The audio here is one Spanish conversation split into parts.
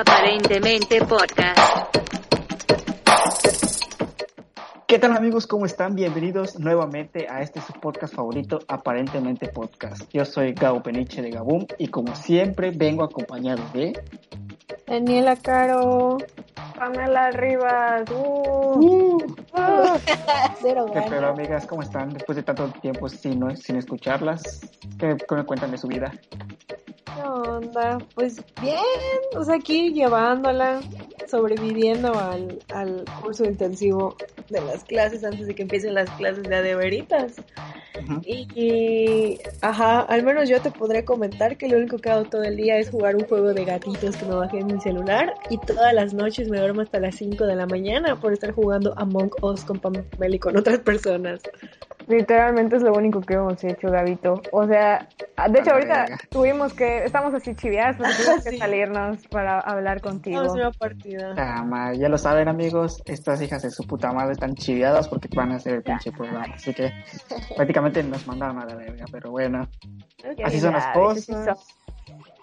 Aparentemente Podcast. ¿Qué tal amigos? ¿Cómo están? Bienvenidos nuevamente a este su podcast favorito, Aparentemente Podcast. Yo soy Gabo Peniche de Gabum y como siempre vengo acompañado de... Daniela Caro. Pamela Rivas. Uh. Uh, Cero ¿Qué amigas? ¿Cómo están? Después de tanto tiempo sin, sin escucharlas, ¿qué, qué me cuentan de su vida? ¿Qué onda? Pues bien, o sea, aquí llevándola, sobreviviendo al, al curso intensivo de las clases antes de que empiecen las clases de adeveritas. Y, ajá, al menos yo te podré comentar que lo único que hago todo el día es jugar un juego de gatitos que me bajé en mi celular y todas las noches me duermo hasta las 5 de la mañana por estar jugando Among Us con Pamela y con otras personas. Literalmente es lo único que hemos hecho, Gabito. O sea, de hecho A la ahorita verga. tuvimos que, estamos así chiviadas porque tuvimos que salirnos para hablar contigo. Vamos a una partida. Ah, ma, ya lo saben amigos, estas hijas de su puta madre están chiviadas porque van a hacer el pinche programa. Así que prácticamente nos mandaron a la verga, pero bueno. Así son las Ya, cosas. sí son.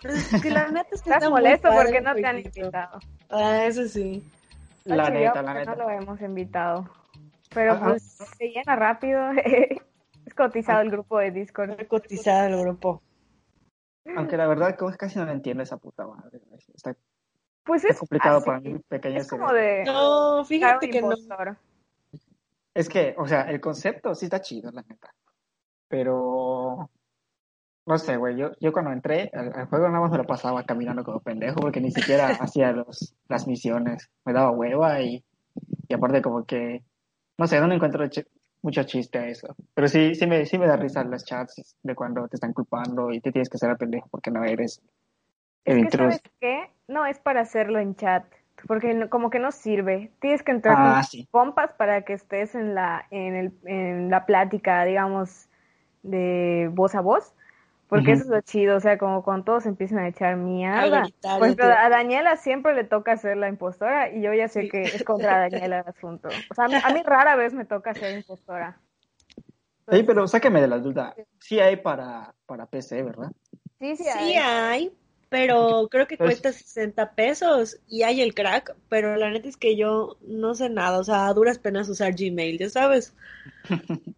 Pero es que la neta es que Estás molesto porque no te han invitado. Ah, eso sí. La chiviado neta, la neta. No lo hemos invitado. Pero Ajá. pues se llena rápido. es cotizado el grupo de Discord. Está cotizada el grupo. Aunque la verdad como casi no lo entiendo esa puta madre. Está, Pues está es complicado así. para mí, pequeño Es como de No, fíjate que no. Es que, o sea, el concepto sí está chido, la neta. Pero, no sé, güey, yo, yo cuando entré al, al juego nada más me lo pasaba caminando como pendejo porque ni siquiera hacía los, las misiones. Me daba hueva y, y aparte como que, no sé, no le encuentro ch- mucho chiste a eso. Pero sí, sí me, sí me da risa los chats de cuando te están culpando y te tienes que hacer al pendejo porque no eres el Es que, intruso. ¿sabes qué? No es para hacerlo en chat, porque no- como que no sirve. Tienes que entrar Ah, con sí. compas para que estés en la, en el, en la plática, digamos, de voz a voz, porque eso es lo chido, o sea, como cuando todos empiezan a echar A mierda. Por ejemplo, a Daniela siempre le toca ser la impostora y yo ya sé que es contra Daniela el asunto. O sea, a mí, a mí rara vez me toca ser impostora. Sí, pero sáqueme de la duda. Sí hay para, para PC, ¿verdad? Sí, sí, Sí hay. hay, pero creo que Pues- cuesta 60 pesos y hay el crack, pero la neta es que yo no sé nada, o sea, a duras penas usar Gmail, ya sabes.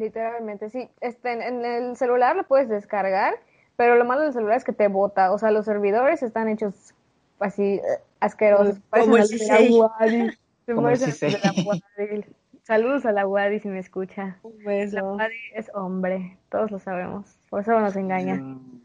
Literalmente, sí. Este, en, en el celular lo puedes descargar, pero lo malo del celular es que te bota. O sea, los servidores están hechos así eh, asquerosos. Como el los de la C6. Wadi. Se Como el parecen los de la C6. Wadi. Saludos a la Wadi si me escucha. Un La. Wadi es hombre, todos lo sabemos. Por eso nos engaña. Mm,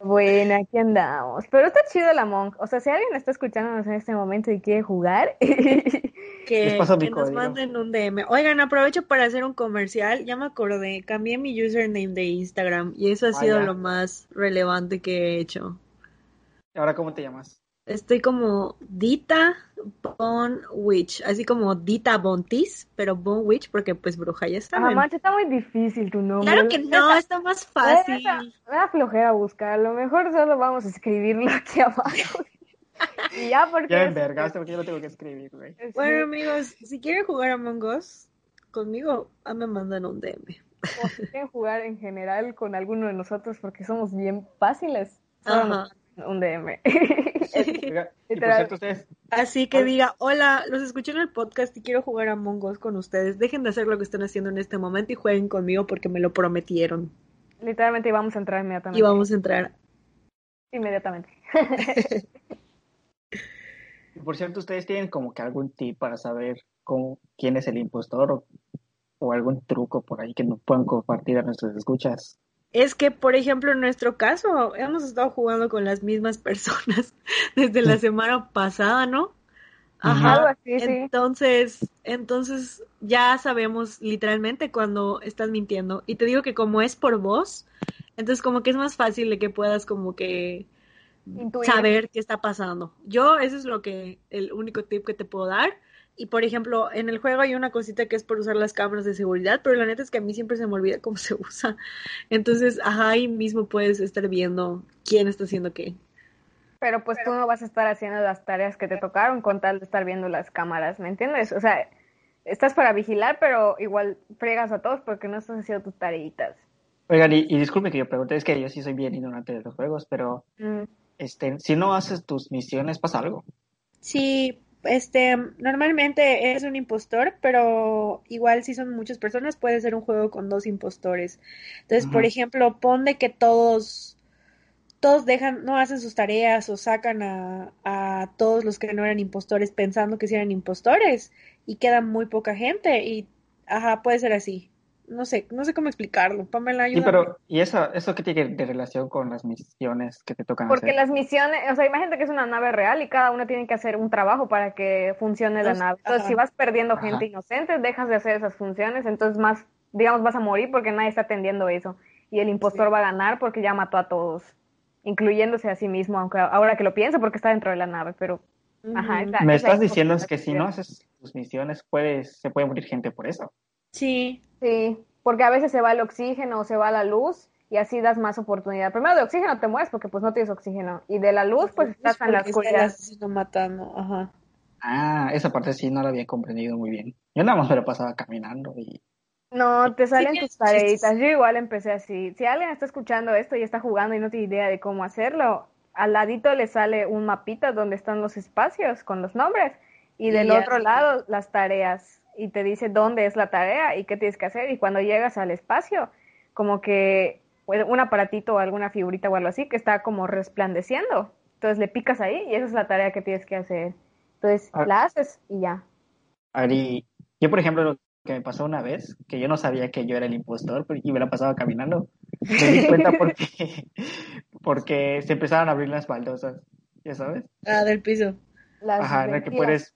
Bueno, aquí andamos. Pero está chido el Among. O sea, si alguien está escuchándonos en este momento y quiere jugar, Que, nos manden un DM. Oigan, aprovecho para hacer un comercial. Ya me acordé, cambié mi username de Instagram y eso ha Ah, sido lo más relevante que he hecho. ¿Ahora cómo te llamas? Estoy como Dita Bon Witch, así como Dita Bontis, pero Bon Witch porque pues bruja ya ah, saben. mancha, está muy difícil tu nombre. Claro que no, Neta, está más fácil. Me da flojera buscarlo. Mejor solo vamos a escribirlo aquí abajo. y ya, porque. Ya envergaste porque yo lo tengo que escribir, güey. sí, Bueno, amigos, si quieren jugar Among Us conmigo, ah, me mandan un DM. o si quieren jugar en general con alguno de nosotros porque somos bien fáciles. Ajá. Un DM. Oiga, y por Literal. cierto, ustedes, Así que diga, hola, los escuché en el podcast y quiero jugar Among Us con ustedes. Dejen de hacer lo que están haciendo en este momento y jueguen conmigo porque me lo prometieron. Literalmente vamos a entrar inmediatamente. Y vamos a entrar. Inmediatamente. y por cierto, ustedes tienen como que algún tip para saber cómo, quién es el impostor o, o algún truco por ahí que nos puedan compartir a nuestras escuchas. Es que, por ejemplo, en nuestro caso, hemos estado jugando con las mismas personas desde la semana pasada, ¿no? Ajá. Algo así, sí. Entonces, entonces ya sabemos literalmente cuando estás mintiendo. Y te digo que como es por voz, entonces como que es más fácil de que puedas como que Intuir. saber qué está pasando. Yo, eso es lo que, el único tip que te puedo dar. Y por ejemplo, en el juego hay una cosita que es por usar las cámaras de seguridad, pero la neta es que a mí siempre se me olvida cómo se usa. Entonces, ajá, ahí mismo puedes estar viendo quién está haciendo qué. Pero pues tú no vas a estar haciendo las tareas que te tocaron con tal de estar viendo las cámaras, ¿me entiendes? O sea, estás para vigilar, pero igual fregas a todos porque no estás haciendo tus tareitas. Oigan, y, y disculpe que yo pregunte, es que yo sí soy bien ignorante de los juegos, pero Mm. este, si no haces tus misiones, pasa algo. Sí, este, normalmente es un impostor, pero igual si son muchas personas puede ser un juego con dos impostores. Entonces, por ejemplo, pon de que todos, todos dejan, no hacen sus tareas o sacan a, a todos los que no eran impostores pensando que sí eran impostores y queda muy poca gente y, ajá, puede ser así. No sé, no sé cómo explicarlo. Pamela, Sí, ayúdame. pero ¿y eso, eso qué tiene de relación con las misiones que te tocan Porque hacer? las misiones, o sea, imagínate que es una nave real y cada uno tiene que hacer un trabajo para que funcione la nave. Entonces, ajá. si vas perdiendo Ajá. gente inocente, dejas de hacer esas funciones, entonces más, digamos, vas a morir porque nadie está atendiendo eso. Y el impostor Sí. va a ganar porque ya mató a todos, incluyéndose a sí mismo, aunque ahora que lo pienso porque está dentro de la nave, pero ajá, esa- Me esa estás diciendo es que si no haces tus misiones, puedes, se puede morir gente por eso. Sí, Sí, porque a veces se va el oxígeno o se va la luz y así das más oportunidad. Primero de oxígeno te mueres porque pues no tienes oxígeno y de la luz pues estás en la oscuridad. matando, ajá. Ah, esa parte sí no la había comprendido muy bien. Yo nada más me lo pasaba caminando y... No, te salen tus tareitas. Yo igual empecé así. Si alguien está escuchando esto y está jugando y no tiene idea de cómo hacerlo, al ladito le sale un mapita donde están los espacios con los nombres y Y del otro lado las tareas y te dice dónde es la tarea y qué tienes que hacer y cuando llegas al espacio, como que pues, un aparatito o alguna figurita o algo así que está como resplandeciendo. Entonces le picas ahí y esa es la tarea que tienes que hacer. Entonces Ah. la haces y ya. Ari, yo por ejemplo, lo que me pasó una vez, que yo no sabía que yo era el impostor y me la pasaba caminando. Me di cuenta porque, porque se empezaron a abrir las baldosas, ya sabes. Ah, del piso. Las Ajá, en la que puedes,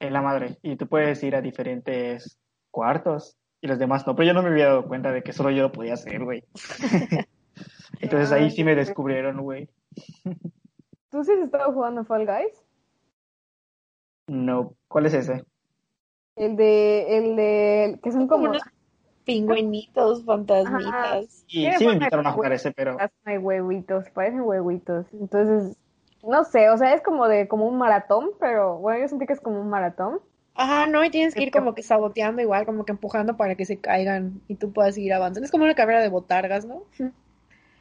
en la madre, y tú puedes ir a diferentes cuartos y los demás no, pero yo no me había dado cuenta de que solo yo lo podía hacer, güey. Entonces ahí sí me descubrieron, güey. ¿Tú sí has estado jugando Fall Guys? No, ¿cuál es ese? El de, el de, que son Como unos pingüinitos, fantasmitas. Y Tiene sí me invitaron a jugar ese, pero hay huevitos, parecen huevitos. Entonces, no sé, o sea, es como de, como un maratón, pero bueno, yo sentí que es como un maratón. Ajá, no, y tienes que ir como que saboteando igual, como que empujando para que se caigan y tú puedas seguir avanzando. Es como una carrera de botargas, ¿no?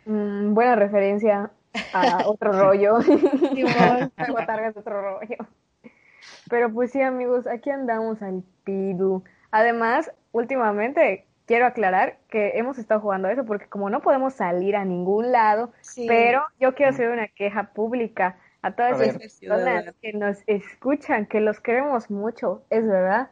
Mm, buena referencia a otro rollo. Igual. Botargas de otro rollo. Pero pues sí, amigos, aquí andamos al pidu. Además, últimamente quiero aclarar que hemos estado jugando eso porque como no podemos salir a ningún lado, Sí. pero yo quiero hacer una queja pública a todas esas personas que nos escuchan, que los queremos mucho, es verdad.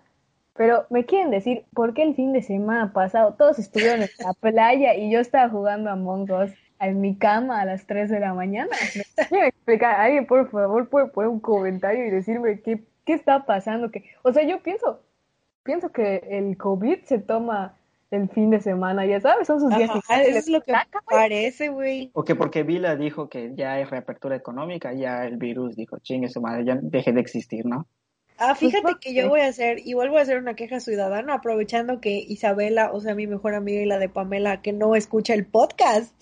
Pero me quieren decir, ¿por qué el fin de semana pasado todos estuvieron en la playa y yo estaba jugando a Among Us en mi cama a las 3 de la mañana? ¿Me quieren explicar? Alguien, por favor, puede poner un comentario y decirme qué, qué está pasando. Que, o sea, yo pienso, pienso que el COVID se toma el fin de semana, ya sabes, son sus días. Ajá, eso es lo que Saca, parece, güey. O que porque Vila dijo que ya hay reapertura económica, ya el virus dijo, chingue su madre, ya deje de existir, ¿no? Ah, fíjate ¿por que yo voy a hacer, igual voy a hacer una queja ciudadana, aprovechando que Isabela, o sea, mi mejor amiga y la de Pamela, que no escucha el podcast,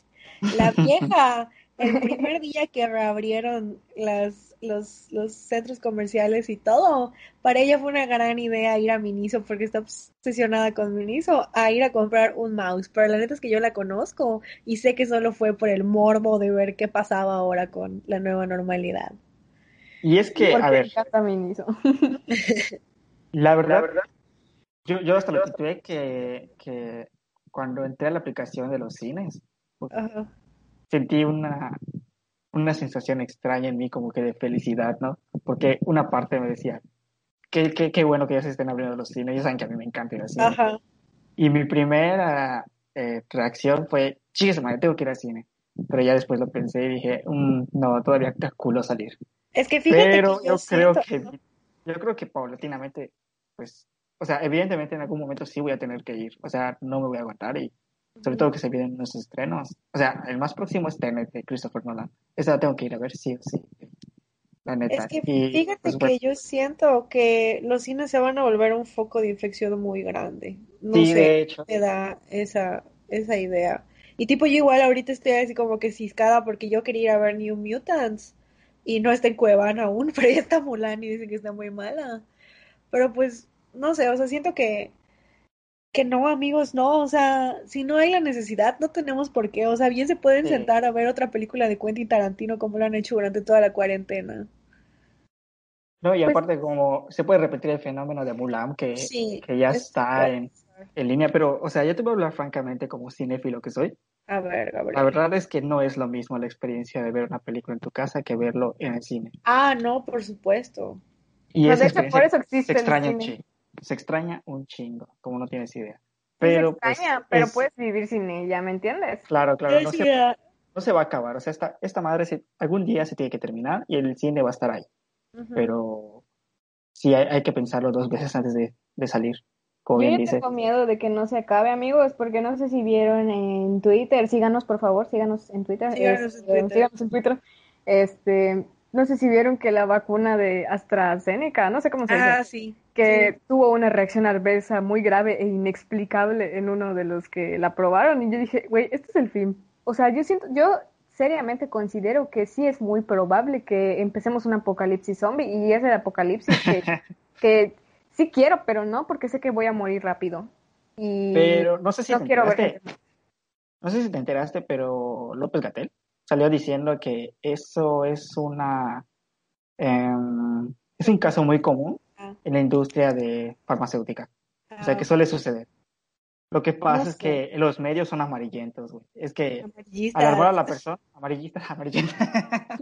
la vieja, el primer día que reabrieron las, los, los centros comerciales y todo, para ella fue una gran idea ir a Miniso, porque está obsesionada con Miniso, a ir a comprar un mouse, pero la neta es que yo la conozco y sé que solo fue por el morbo de ver qué pasaba ahora con la nueva normalidad. Y es que, Porque a ver, me encanta Miniso. la verdad, yo, yo hasta lo titué que, que cuando entré a la aplicación de los cines, Ajá. sentí una, una sensación extraña en mí, como que de felicidad, ¿no? Porque una parte me decía, qué, qué, qué bueno que ya se estén abriendo los cines, ya saben que a mí me encanta ir al cine. Ajá. Y mi primera eh, reacción fue, chicas, madre, tengo que ir al cine. Pero ya después lo pensé y dije, "Mm, no, todavía está culo salir. Es que fíjate Pero que yo, yo creo siento, que, yo creo que paulatinamente, pues, o sea, evidentemente en algún momento sí voy a tener que ir. O sea, no me voy a aguantar y sobre todo que se vienen unos estrenos. O sea, el más próximo es Tenet de Christopher Nolan. Esa la tengo que ir a ver sí o sí. La neta. Es que Y, fíjate pues, que yo siento que los cines se van a volver un foco de infección muy grande. No sí, sé, de hecho. me da esa, esa idea. Y tipo, yo igual ahorita estoy así como que ciscada porque yo quería ir a ver New Mutants y no está en Cuevana aún, pero ya está Mulan y dicen que está muy mala. Pero pues, no sé, o sea, siento que, Que no, amigos, no, o sea, si no hay la necesidad, no tenemos por qué, o sea, bien se pueden Sí. sentar a ver otra película de Quentin Tarantino como lo han hecho durante toda la cuarentena. No, y Pues- aparte como se puede repetir el fenómeno de Mulan que, Sí, que ya es- está en, en línea, pero, o sea, yo te voy a hablar francamente como cinéfilo que soy. A ver, Gabriel. La verdad es que no es lo mismo la experiencia de ver una película en tu casa que verlo en el cine. Ah, no, por supuesto. Y No, esa de hecho, por eso existe se el extraña un cine. Se extraña un chingo, como no tienes idea. Se Pero, pues, extraña, pero es- puedes vivir sin ella, ¿me entiendes? Claro, claro, no se, no se va a acabar. O sea, esta, esta madre se- algún día se tiene que terminar y el cine va a estar ahí. Pero sí hay, hay que pensarlo dos veces antes de, de salir, como Yo bien ya dice. tengo miedo de que no se acabe, amigos, porque no sé si vieron en Twitter, síganos por favor, síganos en Twitter, Síganos en este, Twitter. síganos en Twitter. Este, no sé si vieron que la vacuna de AstraZeneca, no sé cómo se dice, Ah, sí. que sí. tuvo una reacción adversa muy grave e inexplicable en uno de los que la probaron y yo dije, güey, este es el fin. O sea, yo siento, yo seriamente considero que sí es muy probable que empecemos un apocalipsis zombie y es el apocalipsis que, que sí quiero, pero no porque sé que voy a morir rápido. Y Pero no sé si no te quiero ver enteraste, gente. no sé si te enteraste, pero López Gatell salió diciendo que eso es una em, es un caso muy común Ah. en la industria de farmacéutica. O sea, Ah, que suele suceder. Lo que pasa No es que los medios son amarillentos, güey. Es que alarmar a la persona, amarillista, amarillenta.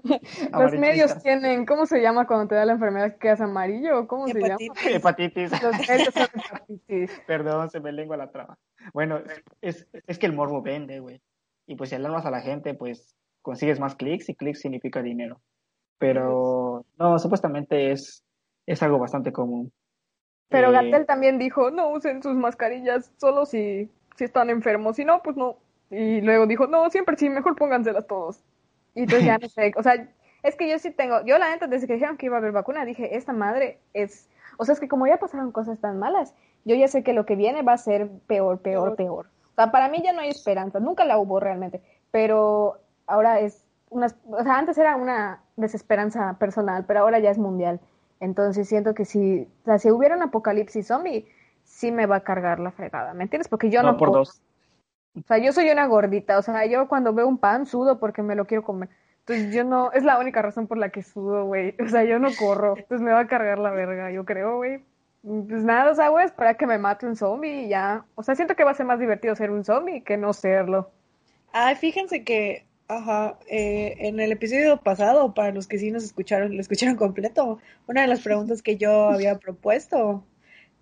Los medios tienen, ¿cómo se llama cuando te da la enfermedad que es amarillo? ¿O ¿Cómo se llama? Hepatitis. Hepatitis. Los medios son hepatitis. Perdón, se me lengua la traba. Bueno, es, es que el morbo vende, güey. Y pues si alarmas a la gente, pues consigues más clics y clics significa dinero. Pero no, supuestamente es, es algo bastante común. Pero Eh, Gatel también dijo, no usen sus mascarillas solo si, si están enfermos, si no, pues no. Y luego dijo, no, siempre sí, mejor pónganselas todos. Y entonces ya no sé, o sea, es que yo sí tengo, yo la neta, desde que dijeron que iba a haber vacuna, dije, esta madre es, o sea, es que como ya pasaron cosas tan malas, yo ya sé que lo que viene va a ser peor, peor, peor. O sea, para mí ya no hay esperanza, nunca la hubo realmente, pero ahora es una, o sea, antes era una desesperanza personal, pero ahora ya es mundial. Entonces siento que si, o sea, si hubiera un apocalipsis zombie, sí me va a cargar la fregada, ¿me entiendes? Porque yo no no por puedo. dos. O sea, yo soy una gordita, o sea, yo cuando veo un pan sudo porque me lo quiero comer. Entonces yo no, es la única razón por la que sudo, güey. O sea, yo no corro, entonces me va a cargar la verga, yo creo, güey. Pues nada, o sea, güey, esperar que me mate un zombie y ya. O sea, siento que va a ser más divertido ser un zombie que no serlo. Ay, fíjense que, ajá, eh, en el episodio pasado, para los que sí nos escucharon, lo escucharon completo, una de las preguntas que yo había propuesto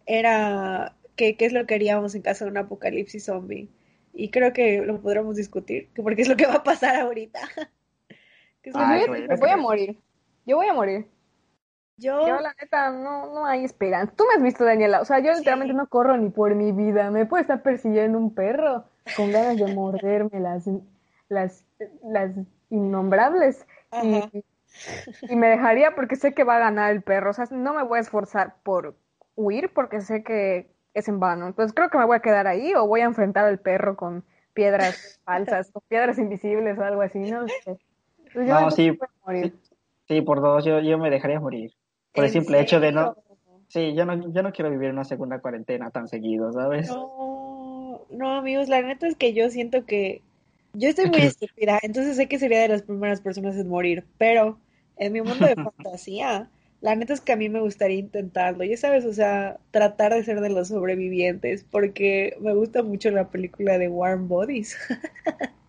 era que qué es lo que haríamos en caso de un apocalipsis zombie. Y creo que lo podremos discutir, que porque es lo que va a pasar ahorita. Que Ay, voy a morir. Yo voy a morir. yo, Yo, la neta, no, no hay esperanza. Tú me has visto, Daniela. O sea, yo Sí. literalmente no corro ni por mi vida. Me puede estar persiguiendo un perro con ganas de morderme las, las, las innombrables. Y, Ajá. y me dejaría porque sé que va a ganar el perro. O sea, no me voy a esforzar por huir porque sé que es en vano. Entonces creo que me voy a quedar ahí o voy a enfrentar al perro con piedras falsas, con piedras invisibles o algo así. No sé. Entonces, yo No, sí. morir. Sí, por dos, yo, yo me dejaría morir. Por el ¿En simple hecho de no. Sí, yo no, yo no quiero vivir una segunda cuarentena tan seguido, ¿sabes? No, no, amigos, la neta es que yo siento que yo estoy muy estúpida, entonces sé que sería de las primeras personas en morir, pero en mi mundo de fantasía, la neta es que a mí me gustaría intentarlo, ya sabes, o sea, tratar de ser de los sobrevivientes, porque me gusta mucho la película de Warm Bodies.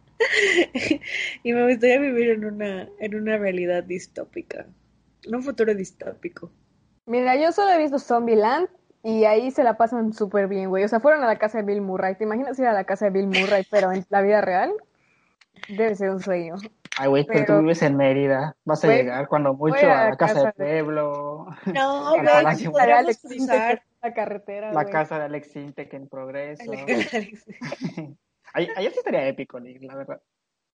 Y me gustaría vivir en una, en una realidad distópica, en un futuro distópico. Mira, yo solo he visto Zombieland y ahí se la pasan súper bien, güey. O sea, fueron a la casa de Bill Murray. ¿Te imaginas ir a la casa de Bill Murray, pero en la vida real? Debe ser un sueño. Ay, güey, pero tú vives en Mérida. Vas a llegar cuando mucho a a la casa casa del de- pueblo, No, güey. La carretera, la casa de Alex Intec en progreso. Ahí, ahí sí estaría épico, la verdad.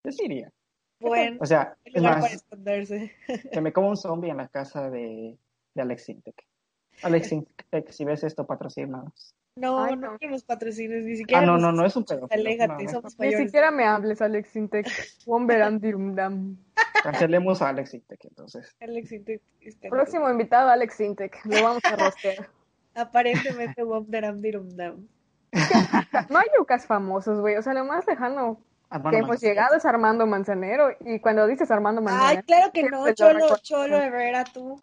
Yo sí iría. Bueno, O sea, el es lugar para más, esconderse. que me como un zombie en la casa de, de Alex Intec. Alex Intec, si ves esto, patrocínanos. No, Ay, no no. que nos patrocines, ni siquiera Ah, no, no, no es un pedófilo. Aléjate, No, somos Ni siquiera me hables, Alex Intec. Cancelemos a Alex Intec, entonces. Alex Intec Próximo invitado, Alex Intec. Lo vamos a rostear. Aparentemente Wom Daram Dirum Dam. No hay yucas famosos, güey. O sea, lo más lejano Armando que hemos Manzanero. llegado es Armando Manzanero. Y cuando dices Armando Manzanero. Ay, claro que no, lo Cholo. Cholo Herrera, tú.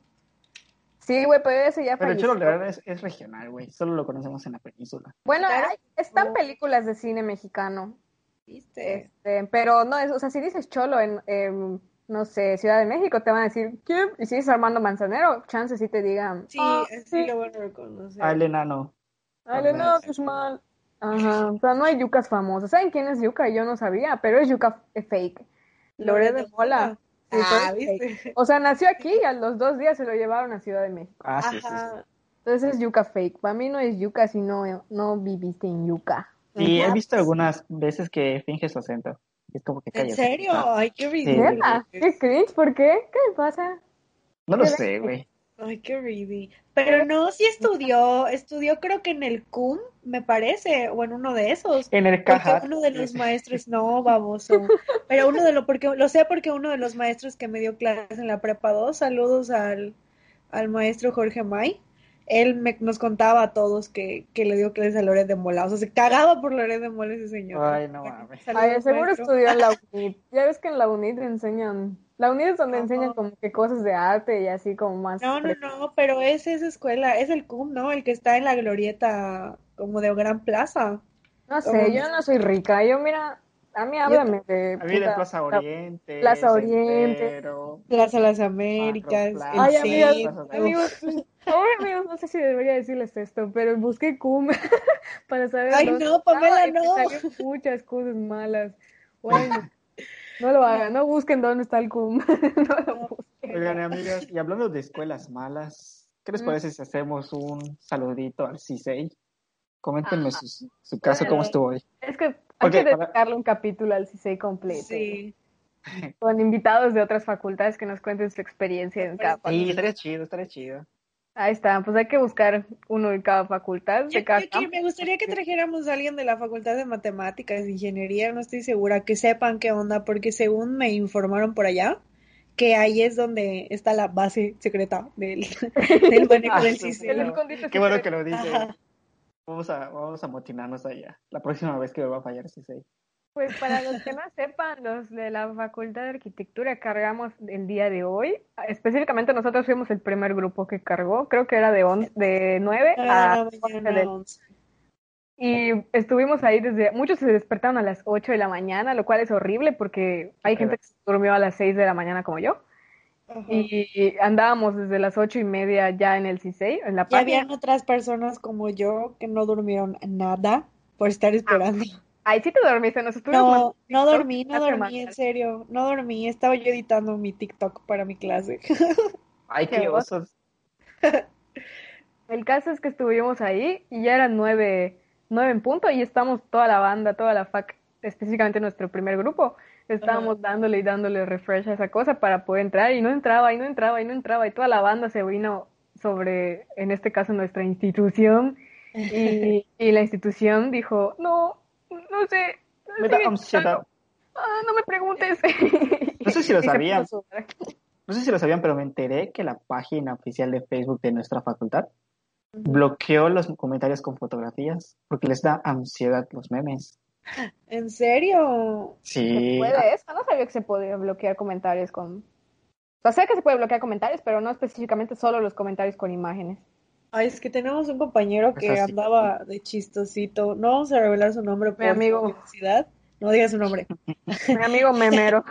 Sí, güey, pero ese ya Pero falleció. Cholo Herrera es, es regional, güey. Solo lo conocemos en la península. Bueno, Claro. hay- están Oh. películas de cine mexicano. ¿Viste? Este, pero no, es, o sea, si dices Cholo en, en, no sé, Ciudad de México, te van a decir, ¿quién? Y si dices Armando Manzanero, chance sí te digan, Sí, "Ah, sí lo van a reconocer. Ah, el enano. Dale, no, Guzmán. Ajá, o sea, no hay yucas famosas. ¿Saben quién es yuca? Yo no sabía, pero es yuca fake. Lore de Mola. Sí, Ah. ¿viste? O sea, nació aquí y a los dos días se lo llevaron a Ciudad de México. Ah, sí, sí, sí. Entonces es yuca fake. Para mí no es yuca si no, no viviste en yuca. Sí, he visto algunas veces que finge su acento. Es como que ¿En serio? Ay, qué ridículo. ¿Neta? ¿Qué cringe? ¿Por qué? ¿Qué le pasa? No lo ¿Qué sé, güey. Ay, qué ridículo. Pero no, sí estudió, estudió creo que en el CUM, me parece, o en uno de esos. En el caja. uno de los maestros, no, baboso. Pero uno de los, porque lo sé porque uno de los maestros que me dio clases en la prepa 2, saludos al, al maestro Jorge May, él me, nos contaba a todos que, que le dio clases a Loret de Mola. O sea, se cagaba por Loret de Mola ese señor. Ay, no mames. saludos, Ay, seguro maestro. estudió en la UNIT. Ya ves que en la UNIT enseñan. La UNIT es donde enseñan como que cosas de arte y así como más. No, no, no, pero es esa escuela, es el CUM, ¿no? El que está en la glorieta como de Gran Plaza. No sé, yo no soy rica. Yo, mira, a mí háblame de. A mí de Plaza Oriente. Plaza Oriente. Plaza Las Américas, Ay, amigos, ay, amigos, no sé si debería decirles esto, pero busqué cum para saber. Ay, dónde no, Pamela, no. muchas cosas malas. Bueno, no lo hagan, no busquen dónde está el cum. No lo busquen. Oigan, amigas, y hablando de escuelas malas, ¿qué les Mm. parece si hacemos un saludito al CISEI? Coméntenme su, su caso, cómo estuvo hoy. Es que hay que para- dedicarle un capítulo al CISEI completo. Sí. Con invitados de otras facultades que nos cuenten su experiencia en cada Sí, facultad. estaría chido, estaría chido. Ahí está, pues hay que buscar uno de cada facultad, Yo, de cada yo que- campo. me gustaría que trajéramos a alguien de la Facultad de Matemáticas e Ingeniería, no estoy segura, que sepan qué onda, porque según me informaron por allá, que ahí es donde está la base secreta del, del manejo Ah, del sí, sistema. Qué bueno que lo dices. Ajá. Vamos a, vamos a motinarnos allá. La próxima vez que me va a fallar CISEI. Pues para los que no sepan, los de la Facultad de Arquitectura cargamos el día de hoy. Específicamente nosotros fuimos el primer grupo que cargó, creo que era de, on- de 9 a Ah, 11 mañana del- 11. Y estuvimos ahí desde, muchos se despertaron a las 8 de la mañana, lo cual es horrible porque hay gente que se durmió a las 6 de la mañana como yo. Ajá. Y andábamos desde las ocho y media ya en el CISEI, en la Y habían otras personas como yo que no durmieron nada por estar esperando. Ahí sí te dormiste, nos estuvimos No, no dormí, no dormí, en serio, no dormí. Estaba yo editando mi TikTok para mi clase. Ay, Qué qué osos. El caso es que estuvimos ahí y ya eran nueve, nueve en punto y estamos toda la banda, toda la fac, específicamente nuestro primer grupo, estábamos dándole y dándole refresh a esa cosa para poder entrar y no entraba y no entraba y no entraba y toda la banda se vino sobre, en este caso, nuestra institución y, y la institución dijo, no, no sé, Me da. Ah, no me preguntes. No sé si lo sabían. No sé si lo sabían, pero me enteré que la página oficial de Facebook de nuestra facultad bloqueó los comentarios con fotografías porque les da ansiedad los memes. ¿En serio? ¿Se Sí. puede eso? No sabía que se podía bloquear comentarios con... O sea, sé que se puede bloquear comentarios, pero no específicamente solo los comentarios con imágenes. Ay, es que tenemos un compañero que andaba de chistosito. No vamos a revelar su nombre por amigo. publicidad. No diga su nombre. Mi amigo memero.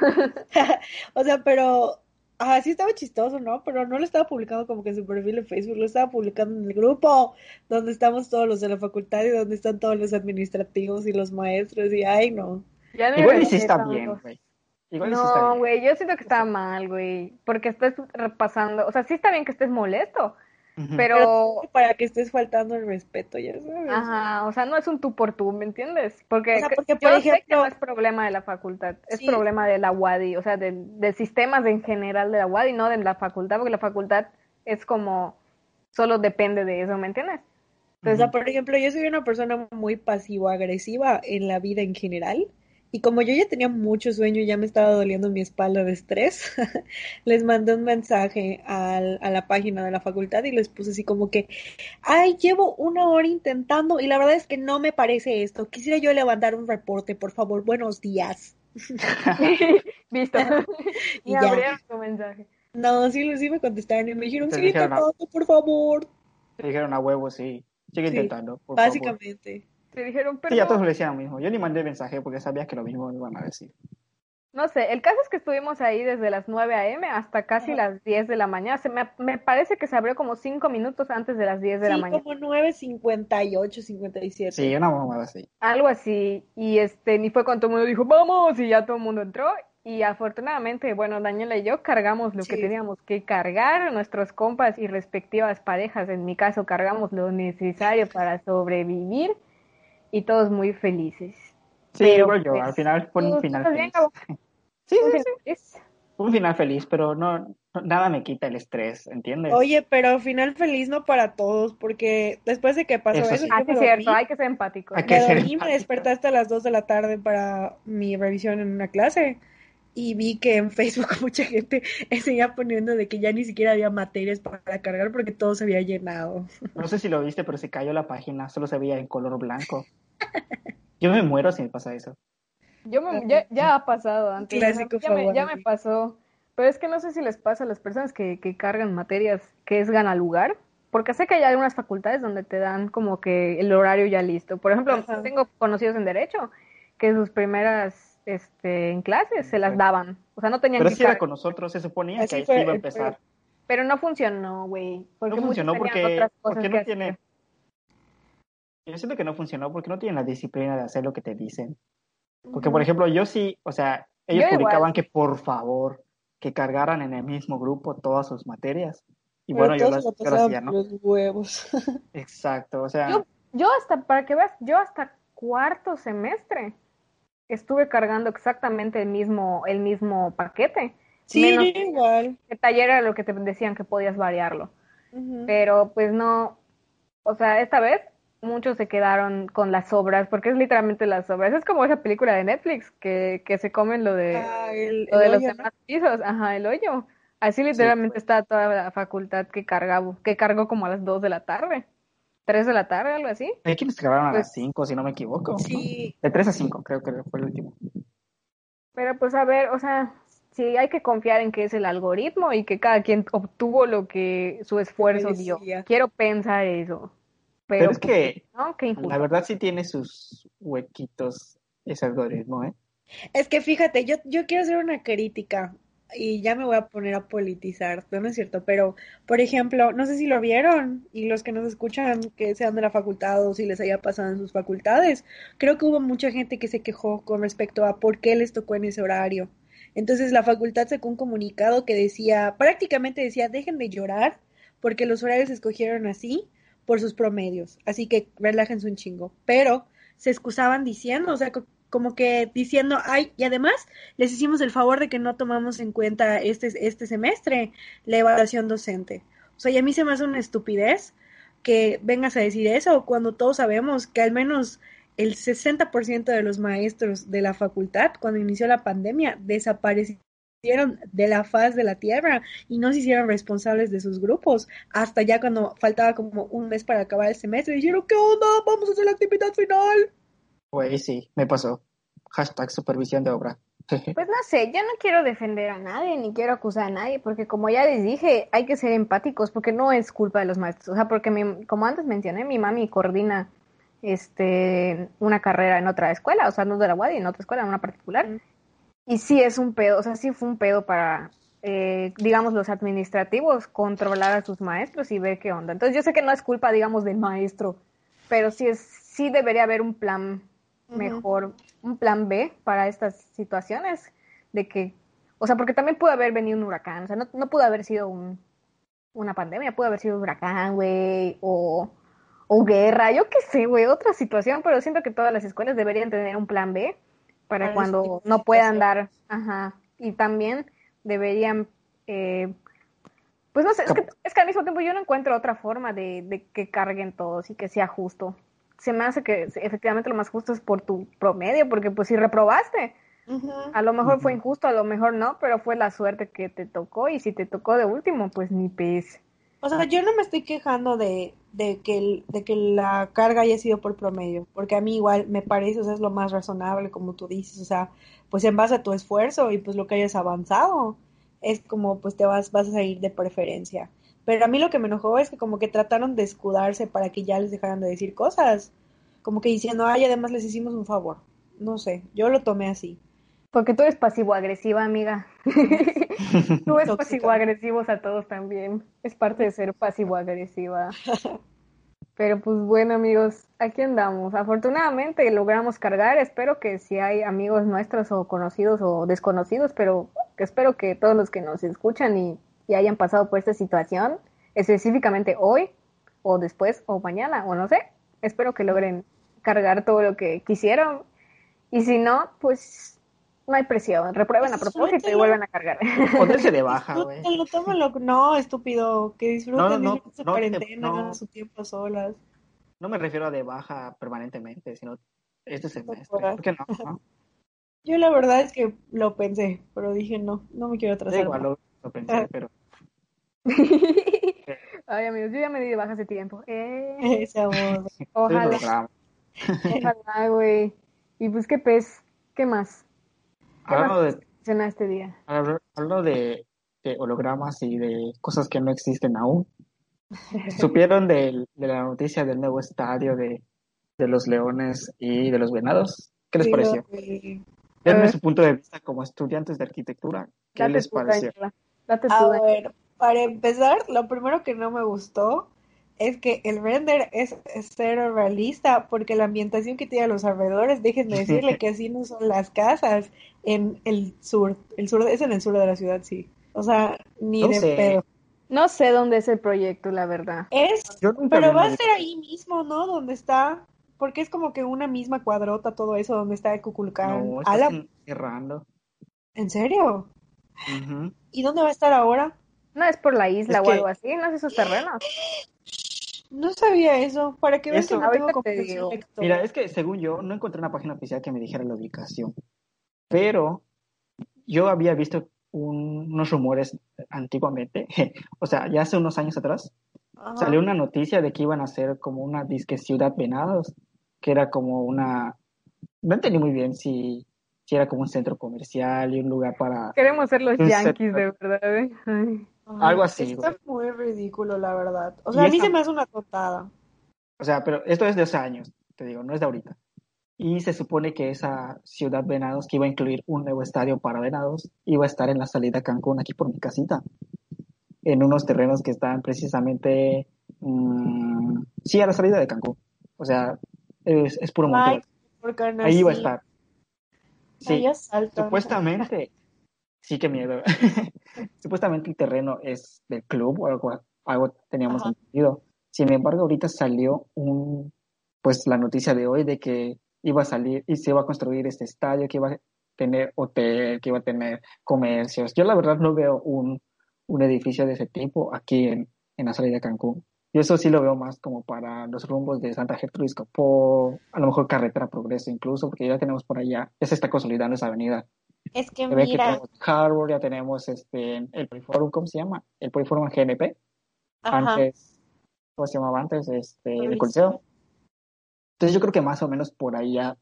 O sea, pero ah, sí estaba chistoso, ¿no? Pero no lo estaba publicando como que en su perfil de Facebook, lo estaba publicando en el grupo donde estamos todos los de la facultad y donde están todos los administrativos y los maestros y ay, no. Ya no Igual sí está bien, güey. Igual y sí está No, bien. güey, yo siento que está mal, güey, porque estás repasando, o sea, sí está bien que estés molesto, Pero, Para que estés faltando el respeto, ya sabes. ajá, o sea, no es un tú por tú, ¿me entiendes? Porque, O sea, que- porque, yo por sé que ejemplo- no es problema de la facultad, es Sí. problema de la UADI, o sea, del, del sistema en general de la UADI, no de la facultad, porque la facultad es como, solo depende de eso, ¿me entiendes? O sea, por ejemplo, yo soy una persona muy pasivo-agresiva en la vida en general Y como yo ya tenía mucho sueño y ya me estaba doliendo mi espalda de estrés, les mandé un mensaje al, a la página de la facultad y les puse así como que, ay, llevo una hora intentando y la verdad es que no me parece esto. Quisiera yo levantar un reporte, por favor, buenos días. Visto. Y y abrieron tu mensaje. No, sí, sí me contestaron y me dijeron, sigue "Ah". intentando, por favor. Te dijeron a huevo, sí. Sigue Sí, intentando, por favor. Te dijeron, Sí, a todos pero le decían lo mismo. Yo ni mandé mensaje porque sabía que lo mismo me iban a decir. no sé, el caso es que estuvimos ahí desde las 9 a.m. hasta casi Ajá. las 10 de la mañana. Se me, me parece que se abrió como 5 minutos antes de las 10 de la Sí, mañana. como 9.58, 57. Sí, una mamada así. Algo así. Y este, ni fue cuando todo el mundo dijo, vamos, y ya todo el mundo entró. Y afortunadamente, bueno, Daniela y yo cargamos lo que Sí. teníamos que cargar, nuestros compas y respectivas parejas, en mi caso, cargamos lo necesario para sobrevivir y todos muy felices. Sí, Pero, igual yo. pues, Al final fue ¿tú un final bien, feliz. Gabo? Sí, Un sí, final sí. un final feliz, pero no, no- nada me quita el estrés, ¿entiendes? Oye, pero final feliz no para todos, porque después de que pasó Eso eso, sí. Ah, es cierto, hay que ser empáticos. Hay que me dormí, me empático. desperté hasta las 2 de la tarde para mi revisión en una clase y vi que en Facebook mucha gente seguía poniendo de que ya ni siquiera había materias para cargar porque todo se había llenado. No sé si lo viste, pero se cayó la página, solo se veía en color blanco. Yo me muero si me pasa eso. Yo me, ya, ya ha pasado antes. Clásico ya, me, ya me pasó. Pero es que no sé si les pasa a las personas que, que cargan materias que es gana lugar. Porque sé que hay algunas facultades donde te dan como que el horario ya listo. Por ejemplo, Ajá. tengo conocidos en Derecho que sus primeras este, en clases se las daban. O sea, no tenían Pero que sí era cargar. con nosotros, se suponía Así que ahí iba a empezar. Pero no funcionó, güey. No funcionó porque, otras cosas porque que no tiene... Yo siento que no funcionó porque no tienen la disciplina de hacer lo que te dicen. Porque, por ejemplo, yo sí, o sea, ellos Yo igual. publicaban que por favor, que cargaran en el mismo grupo todas sus materias. Y Pero bueno, yo lo yo pasaban hacía, ¿no? los huevos. Exacto, o sea, Yo, yo hasta, para que veas, yo hasta cuarto semestre estuve cargando exactamente el mismo, el mismo paquete. Sí, Menos- yo igual. El taller era lo que te decían que podías variarlo. Ujú. Pero pues no, o sea, esta vez muchos se quedaron con las obras, porque es literalmente las obras. Es como esa película de Netflix que, que se comen lo de, Ah, el, lo de el los demás pisos, ajá, el hoyo. Así literalmente está toda la facultad que cargaba, que cargó como a las 2 de la tarde, 3 de la tarde, algo así. hay quienes grabaron a Pues- las 5, si no me equivoco. ¿no? Sí, De 3 a 5, creo que fue el último. Pero pues a ver, o sea, sí hay que confiar en que es el algoritmo y que cada quien obtuvo lo que su esfuerzo dio. Quiero pensar eso. Pero Pero, es que, no, qué injusto. la verdad sí tiene sus huequitos ese algoritmo, ¿eh? es que fíjate, yo, yo quiero hacer una crítica y ya me voy a poner a politizar, no es cierto, pero por ejemplo, no sé si lo vieron y los que nos escuchan que sean de la facultad o si les haya pasado en sus facultades, creo que hubo mucha gente que se quejó con respecto a por qué les tocó en ese horario. Entonces la facultad sacó un comunicado que decía, prácticamente decía, dejen de llorar porque los horarios se escogieron así por sus promedios, así que relájense un chingo. Pero se excusaban diciendo, o sea, co- como que diciendo, ay, y además les hicimos el favor de que no tomamos en cuenta este, este semestre la evaluación docente. O sea, y a mí se me hace una estupidez que vengas a decir eso cuando todos sabemos que al menos el 60% de los maestros de la facultad, cuando inició la pandemia, desaparecieron de la faz de la tierra y no se hicieron responsables de sus grupos. Hasta ya cuando faltaba como un mes para acabar el semestre, dijeron, ¿qué onda? Vamos a hacer la actividad final. Güey, sí, me pasó. Hashtag supervisión de obra. Pues no sé, yo no quiero defender a nadie ni quiero acusar a nadie, porque como ya les dije, hay que ser empáticos, porque no es culpa de los maestros. O sea, porque mi- como antes mencioné, mi mami coordina este una carrera en otra escuela, o sea, no de la UADI, en otra escuela, en una particular. Mm. Y sí es un pedo, o sea, sí fue un pedo para, eh, digamos, los administrativos controlar a sus maestros y ver qué onda. Entonces yo sé que no es culpa, digamos, del maestro, pero sí es, sí debería haber un plan mejor, un plan B para estas situaciones, de que, o sea, porque también pudo haber venido un huracán, o sea, no, no pudo haber sido un, una pandemia, pudo haber sido un huracán, güey, o, o guerra, yo qué sé, güey, otra situación, pero siento que todas las escuelas deberían tener un plan B para cuando no puedan dar, ajá, y también deberían, eh, pues no sé, es que, es que al mismo tiempo yo no encuentro otra forma de, de que carguen todos y que sea justo. se me hace que efectivamente lo más justo es por tu promedio, porque pues si reprobaste, Ujú. a lo mejor fue injusto, a lo mejor no, pero fue la suerte que te tocó y si te tocó de último, pues ni pez. O sea, yo no me estoy quejando de, de que el- de que la carga haya sido por promedio, porque a mí igual me parece, es lo más razonable, como tú dices, o sea, pues en base a tu esfuerzo y pues lo que hayas avanzado, es como pues te vas, vas a ir de preferencia. Pero a mí lo que me enojó es que como que trataron de escudarse para que ya les dejaran de decir cosas, como que diciendo, ay, además les hicimos un favor. No sé, yo lo tomé así. Porque tú eres pasivo-agresiva, amiga. Tú eres pasivo-agresivos a todos también. Es parte de ser pasivo-agresiva. Pero pues bueno, amigos, aquí andamos. Afortunadamente logramos cargar. Espero que si hay amigos nuestros o conocidos o desconocidos, pero espero que todos los que nos escuchan y, y hayan pasado por esta situación, específicamente hoy o después o mañana o no sé, espero que logren cargar todo lo que quisieron. Y si no, pues no hay presión. Reprueben a Pues propósito y vuelven a cargar. Ponerse de baja, güey. Tómenlo. No, estúpido, que disfruten, No, no, no, disfruten su no te- cuarentena, no. hagan su tiempo a solas. No me refiero a de baja permanentemente, sino este semestre. ¿Por qué no? no? Yo la verdad es que lo pensé, pero dije no, no me quiero atrasar. igual, lo, lo pensé, pero Ay, amigos, yo ya me di de baja hace tiempo. Eh, Ese amor. ojalá, ojalá, güey. Y pues, ¿qué pez? ¿Qué más? ¿Qué Hablando más de, cena este día? habl- hablando de, de hologramas y de cosas que no existen aún, ¿supieron del- de la noticia del nuevo estadio de, de los Leones y de los Venados? ¿Qué les Sí, pareció? güey. Denme su punto de vista como estudiantes de arquitectura. ¿Qué Date les pareció? Date A ver, para empezar, lo primero que no me gustó es que el render es, cero realista, porque la ambientación que tiene a los alrededores, déjenme decirle que así no son las casas en el sur. El sur es en el sur de la ciudad, sí. O sea, ni No de sé. pedo. No sé dónde es el proyecto, la verdad. Es, pero va a ser ahí mismo, ¿no? Donde está, porque es como que una misma cuadrota todo eso, donde está. No, Ala, estás cerrando. ¿en serio? ¿Y dónde va a estar ahora? No es por la isla Es o que- algo así, no es esos terrenos. No sabía eso. Para que vean que no tengo te. Mira, es que según yo, no encontré una página oficial que me dijera la ubicación, pero yo había visto un- unos rumores antiguamente, o sea, ya hace unos años atrás, Ajá. salió una noticia de que iban a hacer como una disque ciudad Venados, que era como una, no entendí muy bien si, si era como un centro comercial y un lugar para, Queremos ser los yankees, de verdad. ¿eh? Ay. Ay, algo así, Está güey. muy ridículo, la verdad. O Y sea, a mí esa- se me hace una tontada. o sea, pero esto es de hace años, te digo, no es de ahorita. Y se supone que esa ciudad Venados, que iba a incluir un nuevo estadio para Venados, iba a estar en la salida a Cancún, aquí por mi casita, en unos terrenos que están precisamente, mm, sí, a la salida de Cancún. O sea, es, es puro monte. Ahí iba a estar. Sí, supuestamente, sí que miedo. supuestamente el terreno es del club o algo, algo teníamos Ajá. entendido. Sin embargo, ahorita salió un, pues la noticia de hoy de que iba a salir y se iba a construir este estadio, que iba a tener hotel, que iba a tener comercios. Yo la verdad no veo un, un edificio de ese tipo aquí en, en la salida de Cancún. Yo eso sí lo veo más como para los rumbos de Santa Gertrudis Capó, a lo mejor Carretera Progreso incluso, porque ya tenemos por allá, ya se está consolidando esa avenida. Es que Ya ves que mira, tenemos Harvard, ya tenemos este, el Poliforum, ¿cómo se llama? El Poliforum GNP, ajá. antes, ¿cómo se llamaba antes? Este, el Coliseo. Entonces yo creo que más o menos por ahí ya,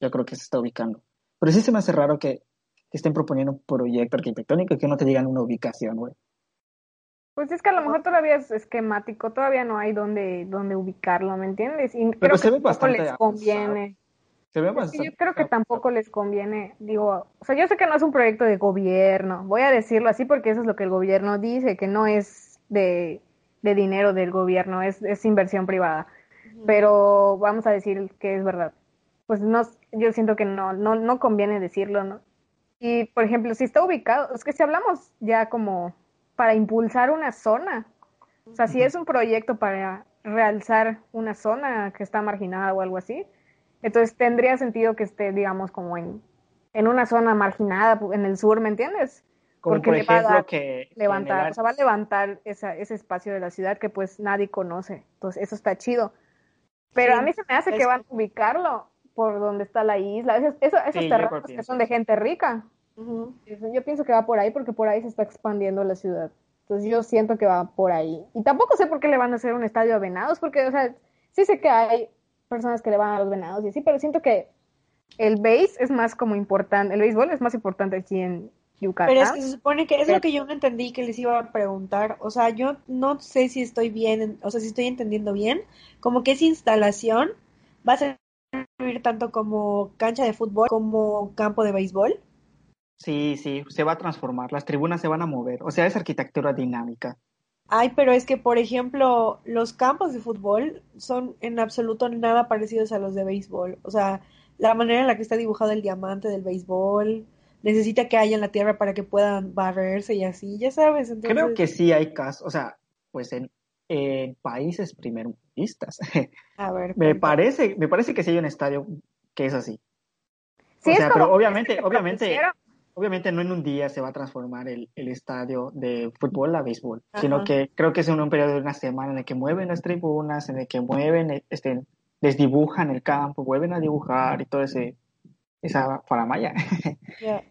yo creo que se está ubicando. Pero sí se me hace raro que, que estén proponiendo un proyecto arquitectónico y que no te digan una ubicación, güey. Pues es que a lo mejor todavía es esquemático, todavía no hay dónde, dónde ubicarlo, ¿me entiendes? Y creo se que ve bastante les avanzado. conviene. Se ve Es que bastante. yo creo que tampoco les conviene, digo, o sea, yo sé que no es un proyecto de gobierno, voy a decirlo así porque eso es lo que el gobierno dice, que no es de, de dinero del gobierno, es, es inversión privada, pero vamos a decir que es verdad. Pues no, yo siento que no, no, no conviene decirlo, ¿no? Y, por ejemplo, si está ubicado, es que si hablamos ya como para impulsar una zona, o sea, si es un proyecto para realzar una zona que está marginada o algo así, entonces tendría sentido que esté, digamos, como en, en una zona marginada en el sur, ¿me entiendes? Como porque por le va a que Levantar, el o sea, va a levantar esa, ese espacio de la ciudad que pues nadie conoce. Entonces, eso está chido. Pero Sí, a mí se me hace que van a ubicarlo por donde está la isla. Esos, esos, esos Sí, terrenos que son de gente rica. Yo pienso que va por ahí porque por ahí se está expandiendo la ciudad. Entonces yo siento que va por ahí. Y tampoco sé por qué le van a hacer un estadio a Venados, porque, o sea, sí sé que hay personas que le van a los Venados y así, pero siento que el base es más como importante, el béisbol es más importante aquí en Yucatán. Pero es que se supone que es Pero- lo que yo no entendí que les iba a preguntar. O sea, yo no sé si estoy bien, o sea, si estoy entendiendo bien. Como que esa instalación va a servir tanto como cancha de fútbol como campo de béisbol. Sí, sí, se va a transformar, las tribunas se van a mover, o sea, es arquitectura dinámica. Ay, pero es que, por ejemplo, los campos de fútbol son en absoluto nada parecidos a los de béisbol. O sea, la manera en la que está dibujado el diamante del béisbol necesita que haya en la tierra para que puedan barrerse y así, ya sabes. Entonces, Creo que sí hay casos, o sea, pues en, en países primermundistas, a ver, me parece, me parece que sí hay un estadio que es así. Sí, o es sea, como pero obviamente, que obviamente, propusieron. Obviamente no en un día se va a transformar el, el estadio de fútbol a béisbol, sino que creo que es en un periodo de una semana en el que mueven las tribunas, en el que mueven, este, desdibujan el campo, vuelven a dibujar y todo ese, esa faramaya. Ya.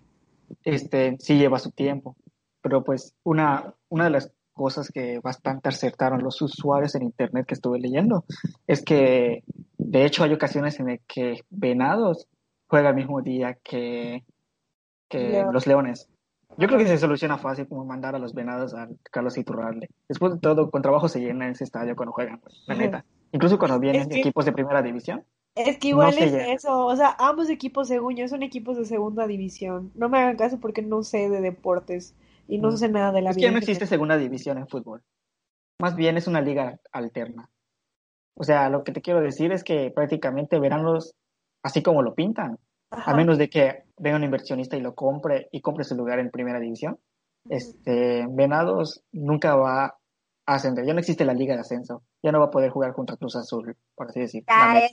este, sí lleva su tiempo. Pero pues una, una de las cosas que bastante acertaron los usuarios en internet que estuve leyendo es que de hecho hay ocasiones en las que Venados juega el mismo día que, que los Leones. Yo creo que se soluciona fácil como mandar a los Venados a Carlos Iturralde. Después de todo, con trabajo se llena ese estadio cuando juegan, la neta. Incluso cuando vienen Es que- equipos de primera división. Es que igual No es eso, o sea, ambos equipos, según yo, son equipos de segunda división. No me hagan caso porque no sé de deportes y no Mm. sé nada de la Es que vida ya no en existe segunda división en fútbol. Más bien es una liga alterna. O sea, lo que te quiero decir es que prácticamente verán los así como lo pintan. Ajá. A menos de que venga un inversionista y lo compre y compre su lugar en primera división. Este, Venados nunca va a ascender. Ya no existe la liga de ascenso. Ya no va a poder jugar contra Cruz Azul, por así decir. Lamento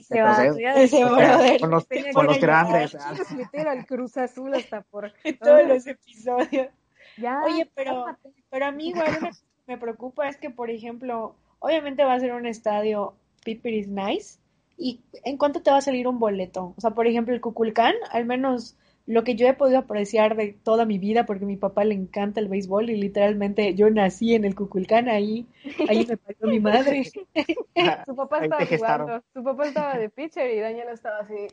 ese O sea, con los, con los grandes. Quieres meter al Cruz Azul hasta por... todos los episodios. Ya, Oye, pero, pero a mí igual una cosa que me preocupa es que, por ejemplo, obviamente va a ser un estadio Piper is nice. ¿Y en cuánto te va a salir un boleto? O sea, por ejemplo, el Cuculcán, al menos lo que yo he podido apreciar de toda mi vida, porque a mi papá le encanta el béisbol y literalmente yo nací en el Cuculcán, ahí, ahí me parió mi madre. Su papá Ahí estaba jugando, su papá estaba de pitcher y Daniela estaba así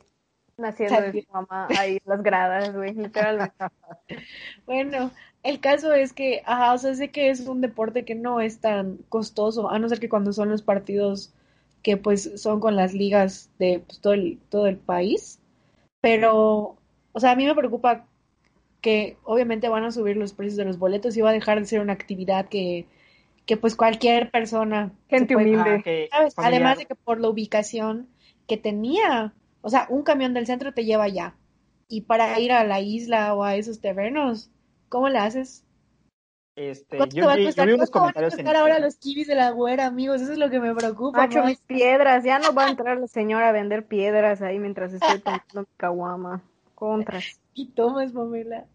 naciendo de su mamá ahí en las gradas, güey, literalmente. Bueno, el caso es que, ajá, o sea, sé que es un deporte que no es tan costoso, a no ser que cuando son los partidos que pues son con las ligas de pues, todo el, todo el país, pero, o sea, a mí me preocupa que obviamente van a subir los precios de los boletos y va a dejar de ser una actividad que, que pues cualquier persona se Gente puede- humilde. Ah, que ¿sabes? familiar. Además de que por la ubicación que tenía, o sea, un camión del centro te lleva allá. Y para ir a la isla o a esos terrenos, ¿cómo le haces? Este, ¿Cuánto yo, te va a yo costar? ¿Cuánto van a comentarios en costar ahora los kiwis de la güera, amigos? Eso es lo que me preocupa Macho, más. mis piedras, ya no va a entrar la señora a vender piedras ahí mientras estoy tomando mi caguama. Contras. Y tomas, Pamela.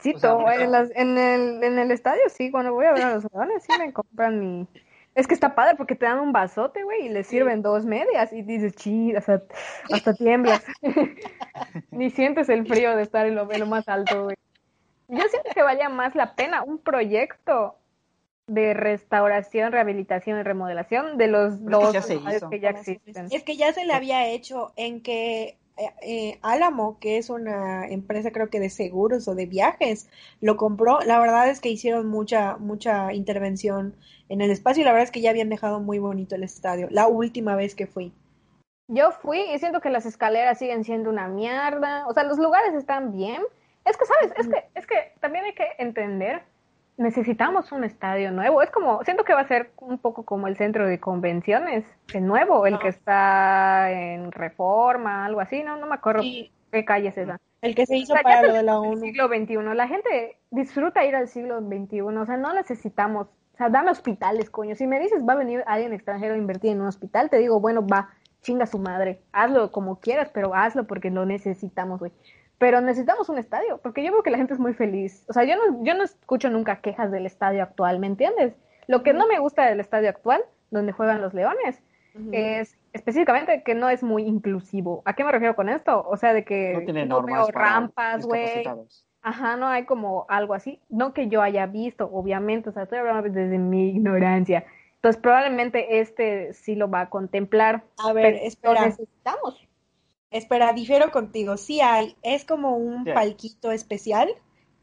Sí, O sea, neta. en, las- en el, en el estadio sí, cuando voy a ver a los leones sí me compran mi... Es que está padre porque te dan un vasote, güey, y le sirven dos medias y dices, chi, hasta, hasta tiemblas. Ni sientes el frío de estar en lo, en lo más alto, güey. Yo siento que valía más la pena un proyecto de restauración, rehabilitación y remodelación de los Pero es que dos ya se estadios hizo. que ya existen. Es que ya se le había hecho en que eh, eh, Álamo, que es una empresa creo que de seguros o de viajes, lo compró. La verdad es que hicieron mucha, mucha intervención en el espacio y la verdad es que ya habían dejado muy bonito el estadio. La última vez que fui. Yo fui y siento que las escaleras siguen siendo una mierda. O sea, los lugares están bien. Es que, ¿sabes? Es que, es que también hay que entender, necesitamos un estadio nuevo. Es como, siento que va a ser un poco como el centro de convenciones, el nuevo, el que está en Reforma, algo así, no, no me acuerdo qué calle es esa. el que se hizo O sea, ya para lo de la el ONU. siglo XXI. La gente disfruta ir al siglo XXI. O sea, no necesitamos. O sea, dame hospitales, coño. Si me dices va a venir alguien extranjero a invertir en un hospital, te digo, bueno, va, chinga su madre. Hazlo como quieras, pero hazlo porque lo necesitamos, güey. Pero necesitamos un estadio, porque yo veo que la gente es muy feliz. O sea, yo no, yo no escucho nunca quejas del estadio actual, ¿me entiendes? Lo que no me gusta del estadio actual, donde juegan los leones, es específicamente que no es muy inclusivo. ¿A qué me refiero con esto? O sea, de que No tiene no normas veo para rampas, güey. Ajá, no hay como algo así. No que yo haya visto, obviamente, o sea, estoy hablando desde mi ignorancia. Entonces, probablemente este sí lo va a contemplar. A ver, lo espera. necesitamos. Espera, difiero contigo. Sí hay, es como un Sí. palquito especial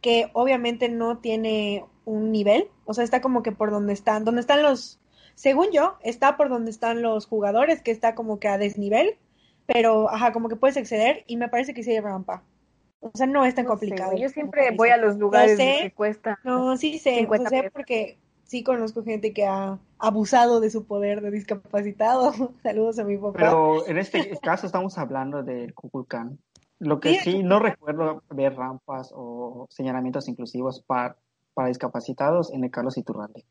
que obviamente no tiene un nivel, o sea, está como que por donde están, donde están los, según yo, está por donde están los jugadores, que está como que a desnivel, pero ajá, como que puedes acceder y me parece que sí hay rampa. O sea, no es tan No sé, complicado. yo siempre voy a los lugares sé. que cuesta. No, sí sé, 50 o sea, pesos. porque sí conozco gente que ha abusado de su poder de discapacitado. Saludos a mi papá. Pero en este caso estamos hablando del Kukulcán. Lo que Sí, sí, no recuerdo ver rampas o señalamientos inclusivos para, para discapacitados en el Carlos Iturralde.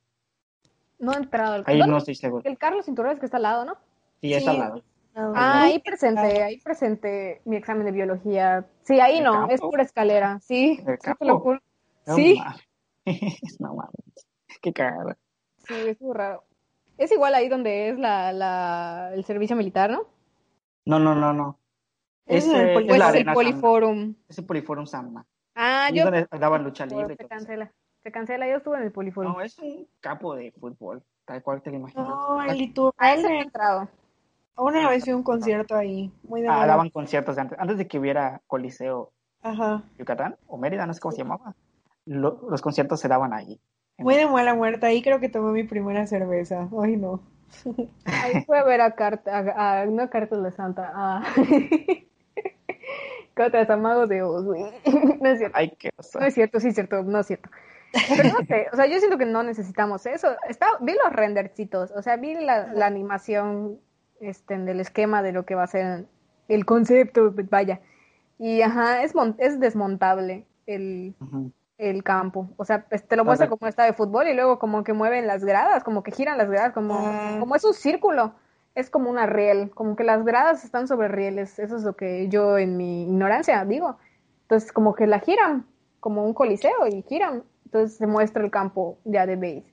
No he entrado al Ahí no estoy seguro. El Carlos Cinturones que está al lado, ¿no? Sí, es Sí. al lado. No. Ah, Muy ahí presenté, ahí presenté mi examen de biología. Sí, ahí ¿El no, campo? es pura escalera. Sí, ¿El sí te lo juro. No Sí, no mames. Qué cagada. sí, es muy raro. Es igual ahí donde es la, la, el servicio militar, ¿no? No, no, no, no. Es el es Poli- Pues la es el. Poliforum. Es el Poliforum Samma. Ah, Ahí yo... es donde daban lucha Pues, libre y se cancela. Se cancela, yo estuve en el Poliforum. No, es un campo de fútbol, tal cual te lo imaginas. No, el A ese no he Iturralde. entrado. Una vez a un concierto ahí, muy de Ah, daban conciertos antes, antes de que hubiera Coliseo Ajá. Yucatán o Mérida, no sé cómo se llamaba. Lo- los conciertos se daban allí. Muy de mala muerte. Ahí creo que tomé mi primera cerveza. Ay, no. Ahí fue a ver a Carta, a, a- no a Cartas de Santa, a Cartas a Mago de Oz, güey. No es cierto. Ay, qué oso. No es cierto, sí es cierto, no es cierto. Pero no sé, o sea, yo siento que no necesitamos eso. Está, vi los rendercitos, o sea, vi la, la animación este, del esquema de lo que va a ser el concepto, vaya. Y ajá, es, mon- es desmontable el, Ujú. El campo. O sea, pues, te lo muestra como está de fútbol y luego como que mueven las gradas, como que giran las gradas, como, Ah. como es un círculo. Es como una riel, como que las gradas están sobre rieles. Eso es lo que yo en mi ignorancia digo. Entonces, como que la giran, como un coliseo y giran. Entonces se muestra el campo ya de base.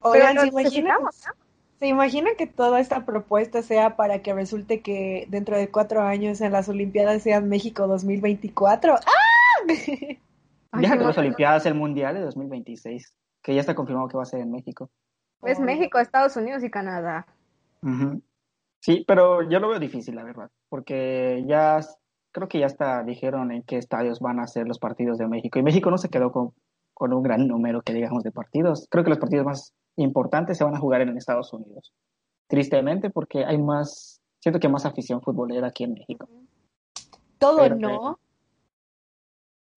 Oigan, Pero ¿se lo imaginan, necesitamos, ¿no? ¿se imaginan que toda esta propuesta sea para que resulte que dentro de cuatro años en las Olimpiadas sean México 2024? ¡Ah! Ay, Deja qué de las. Olimpiadas, el Mundial de 2026, que ya está confirmado que va a ser en México. Es México, Estados Unidos y Canadá. Sí, pero yo lo veo difícil, la verdad, porque ya creo que ya hasta dijeron en qué estadios van a ser los partidos de México. Y México no se quedó con, con un gran número, que digamos, de partidos. Creo que los partidos más importantes se van a jugar en Estados Unidos. Tristemente, porque hay más, siento que más afición futbolera aquí en México. Todo Pero, no.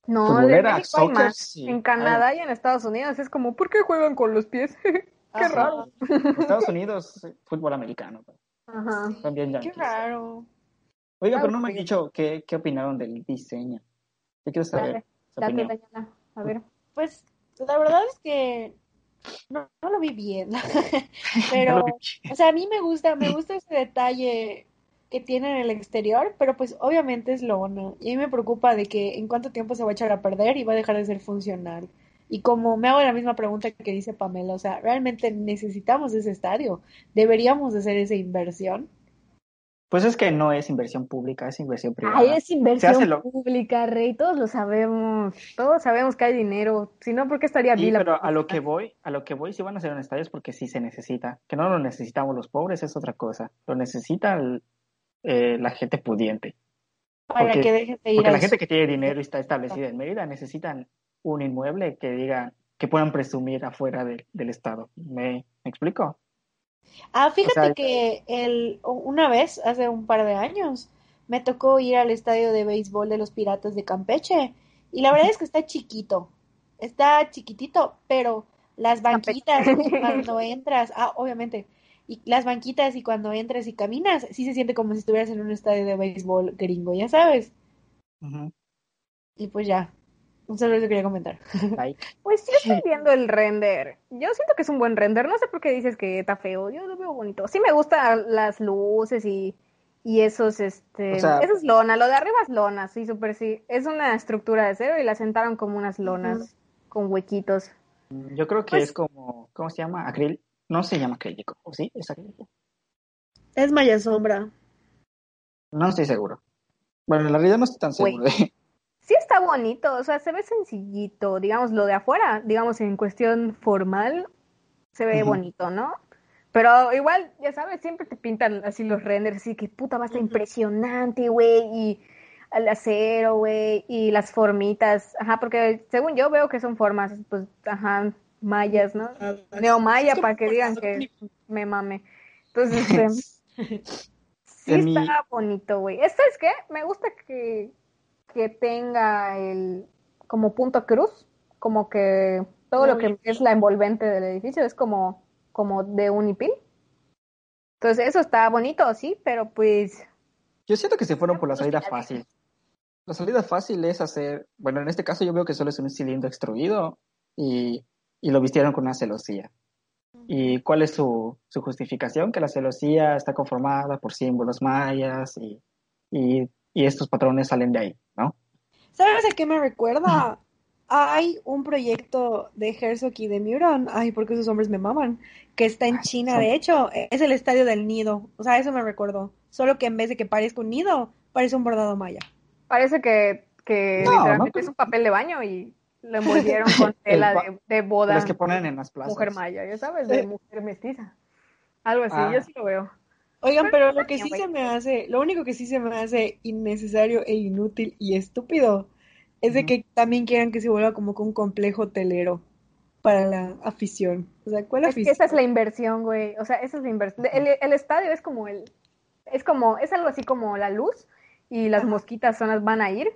No, de Futbolera, México hay soccer, más. sí. En Canadá y en Estados Unidos es como, ¿por qué juegan con los pies? Qué Ajá. raro. Estados Unidos, fútbol americano, pues, Ajá. también Qué Yankees. raro. Oiga, Ah, pero no me han dicho qué, qué opinaron del diseño. Yo quiero saber Dale, su date. A ver. Pues la verdad es que no, no lo vi bien. No Pero, lo vi. o sea, a mí me gusta, me gusta ese detalle que tiene en el exterior, pero pues obviamente es lona. Y a mí me preocupa de que en cuánto tiempo se va a echar a perder y va a dejar de ser funcional. Y como me hago la misma pregunta que dice Pamela, o sea, ¿realmente necesitamos ese estadio? ¿Deberíamos de hacer esa inversión? Pues es que no es inversión pública, es inversión privada. Ay, es inversión lo- pública, Rey. Todos lo sabemos. Todos sabemos que hay dinero. Si no, ¿por qué estaría Sí, Vila? pero a lo que voy, a lo que voy, si van a hacer un estadio es porque sí se necesita. Que no lo necesitamos los pobres es otra cosa. Lo necesita el- eh, la gente pudiente. Para Porque- que dejen de ir Porque la gente que tiene dinero y está establecida en Mérida necesitan un inmueble que digan, que puedan presumir afuera del- del estado. ¿Me, ¿me explico? Ah, fíjate O sea, que el, una vez, hace un par de años, me tocó ir al estadio de béisbol de los Piratas de Campeche y la verdad es que está chiquito, está chiquitito, pero las banquitas cuando entras, ah, obviamente, y las banquitas y cuando entras y caminas, sí se siente como si estuvieras en un estadio de béisbol gringo, ya sabes. Y pues ya, un saludo que quería comentar. Pues yo estoy viendo el render. Yo siento que es un buen render. No sé por qué dices que está feo. Yo lo veo bonito. Sí me gustan las luces y, y esos, este... O sea- eso es lona. Lo de arriba es lona, sí, súper sí. Es una estructura de cero y la sentaron como unas lonas con huequitos. Yo creo que Pues- es como, ¿cómo se llama? Acril. No se llama acrílico, ¿o sí? Es acrílico. Es Maya Sombra. No estoy seguro. Bueno, en la realidad no estoy tan seguro. De... Sí está bonito, o sea, se ve sencillito, digamos, lo de afuera, digamos, en cuestión formal, se ve bonito, ¿no? Pero igual, ya sabes, siempre te pintan así los renders, así que puta, va a estar impresionante, güey, y el acero, güey, y las formitas, ajá, porque según yo veo que son formas, pues, ajá, mayas, ¿no? Neomaya, para que digan que me mame. Entonces, este, sí En mi- está bonito, güey. Este es que me gusta que, que tenga el como punto cruz, como que todo lo que es la envolvente del edificio es como, como de unipil. Entonces, eso está bonito, sí, pero pues Yo siento que se fueron por la salida fácil. La salida fácil es hacer, bueno, en este caso yo veo que solo es un cilindro extruido y, y lo vistieron con una celosía. ¿Y cuál es su, su justificación? Que la celosía está conformada por símbolos mayas y, y, y estos patrones salen de ahí, ¿no? ¿Sabes a qué me recuerda? Hay un proyecto de Herzog y de Muron, ay, porque esos hombres me maman, que está en China, de hecho, es el estadio del nido, o sea, eso me recordó, solo que en vez de que parezca un nido, parece un bordado maya. parece que, que No, literalmente no, es un papel de baño y lo envolvieron con tela de, de boda. Las que ponen en las plazas. mujer maya, ya sabes, de mujer mestiza. Algo así, Ah. yo sí lo veo. Oigan, pero lo que sí se me hace, lo único que sí se me hace innecesario e inútil y estúpido es de que también quieran que se vuelva como que un complejo hotelero para la afición. O sea, ¿cuál Es que afición? esa es la inversión, güey. O sea, esa es la inversión. El, el estadio es como el, es como, es algo así como la luz y las mosquitas son las van a ir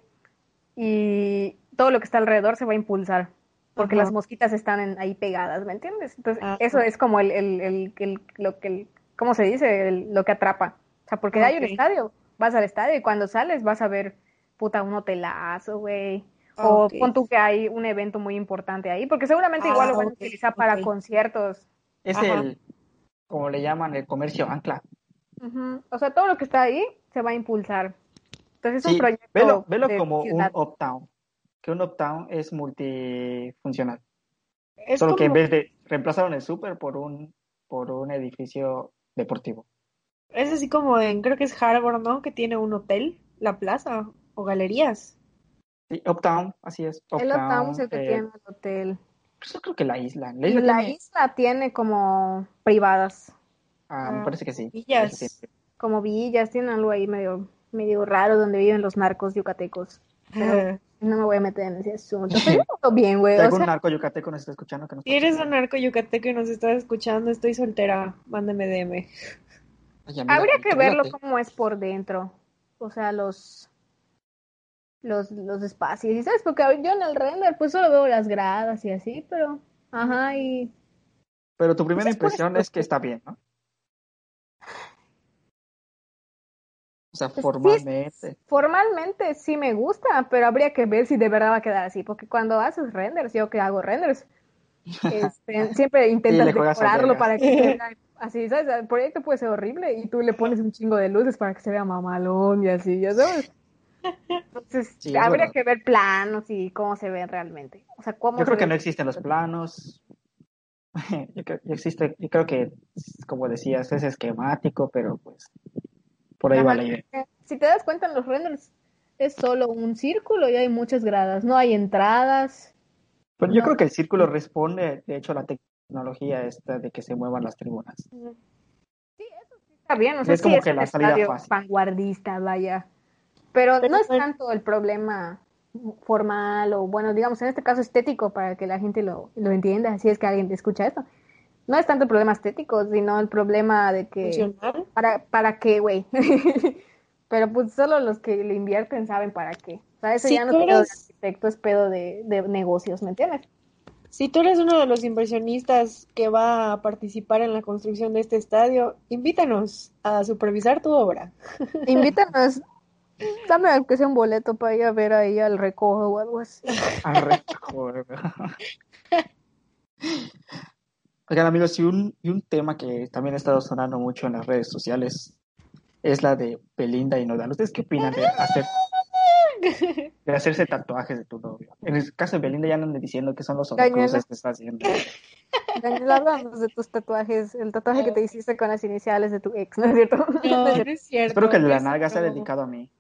y todo lo que está alrededor se va a impulsar porque Ajá. las mosquitas están en- ahí pegadas, ¿me entiendes? Entonces, Ajá. eso es como el, el, el, el- lo que, el- ¿cómo se dice? El- lo que atrapa. O sea, porque hay un estadio, vas al estadio y cuando sales vas a ver, puta, un hotelazo, güey. O Ok. pon tú que hay un evento muy importante ahí, porque seguramente igual lo Ah, van a utilizar para conciertos. Es Ajá. el, como le llaman, el comercio ancla. Ujú. O sea, todo lo que está ahí se va a impulsar. Entonces es Sí, un proyecto velo, como un uptown, que un uptown es multifuncional. Es Solo que en como- vez de reemplazaron el súper por un, por un edificio deportivo. Es así como en, creo que es Harbor, ¿no? Que tiene un hotel, la plaza o galerías. Sí, Uptown, así es. El Uptown es el que eh, tiene el hotel. Yo creo que la isla. La isla la tiene- isla tiene como privadas, ah, me Ah, parece que sí. villas. Sí. como villas, tienen algo ahí medio, medio raro donde viven los narcos yucatecos. Pero no me voy a meter en ese asunto. Pero yo bien, güey. Si O algún sea, narco yucateco nos está escuchando, que nos Si eres un narco yucateco y nos estás escuchando, estoy soltera, mándame DM. Ay, amiga, habría que verlo contrólate. cómo es por dentro. O sea, los los, los espacios. ¿Y sabes? Porque yo en el render pues solo veo las gradas y así, pero ajá, y Pero tu primera Pues es por impresión es que está bien, ¿no? O sea, Pues sí, formalmente. formalmente sí me gusta, pero habría que ver si de verdad va a quedar así, porque cuando haces renders, yo que hago renders, este, siempre intentas decorarlo para que se vea así, ¿sabes? El proyecto puede ser horrible y tú le pones un chingo de luces para que se vea mamalón y así, ¿ya sabes? Entonces, Sí, habría que ver planos y cómo se ven realmente. O sea, cómo Yo creo que no existen los planos. Yo creo, yo existe, yo creo que, como decías, es esquemático, pero pues por ahí va Ajá. la idea. Si te das cuenta, en los renders es solo un círculo y hay muchas gradas, no hay entradas. Pero yo creo que el círculo responde, de hecho, a la tecnología esta de que se muevan las tribunas. Está bien, o sea, Es sí como es que un la salida fácil. vanguardista, vaya. Pero Pero no es bueno. tanto el problema formal o, bueno, digamos, en este caso estético, para que la gente lo, lo entienda, si es que alguien escucha esto. No es tanto el problema estético, sino el problema de que... ¿Funcional? ¿Para, para qué, güey? Pero pues solo los que le invierten saben para qué. O sea, eso Si ya no es pedo de arquitecto, es pedo de, de negocios, ¿me entiendes? Si tú eres uno de los inversionistas que va a participar en la construcción de este estadio, invítanos a supervisar tu obra. Invítanos, dame aunque sea un boleto para ir a ver ahí al recojo o algo así. Arre, joder. Oigan, amigos, y un, y un tema que también ha estado sonando mucho en las redes sociales es la de Belinda y Nodal. ¿Ustedes qué opinan de hacer de hacerse tatuajes de tu novio? En el caso de Belinda ya andan diciendo que son los Cañuela. cruces que está haciendo. Daniel, háblanos de tus tatuajes, el tatuaje que te hiciste con las iniciales de tu ex, ¿no es cierto? No, no es cierto. Espero que el de la nalga sea dedicado a mí.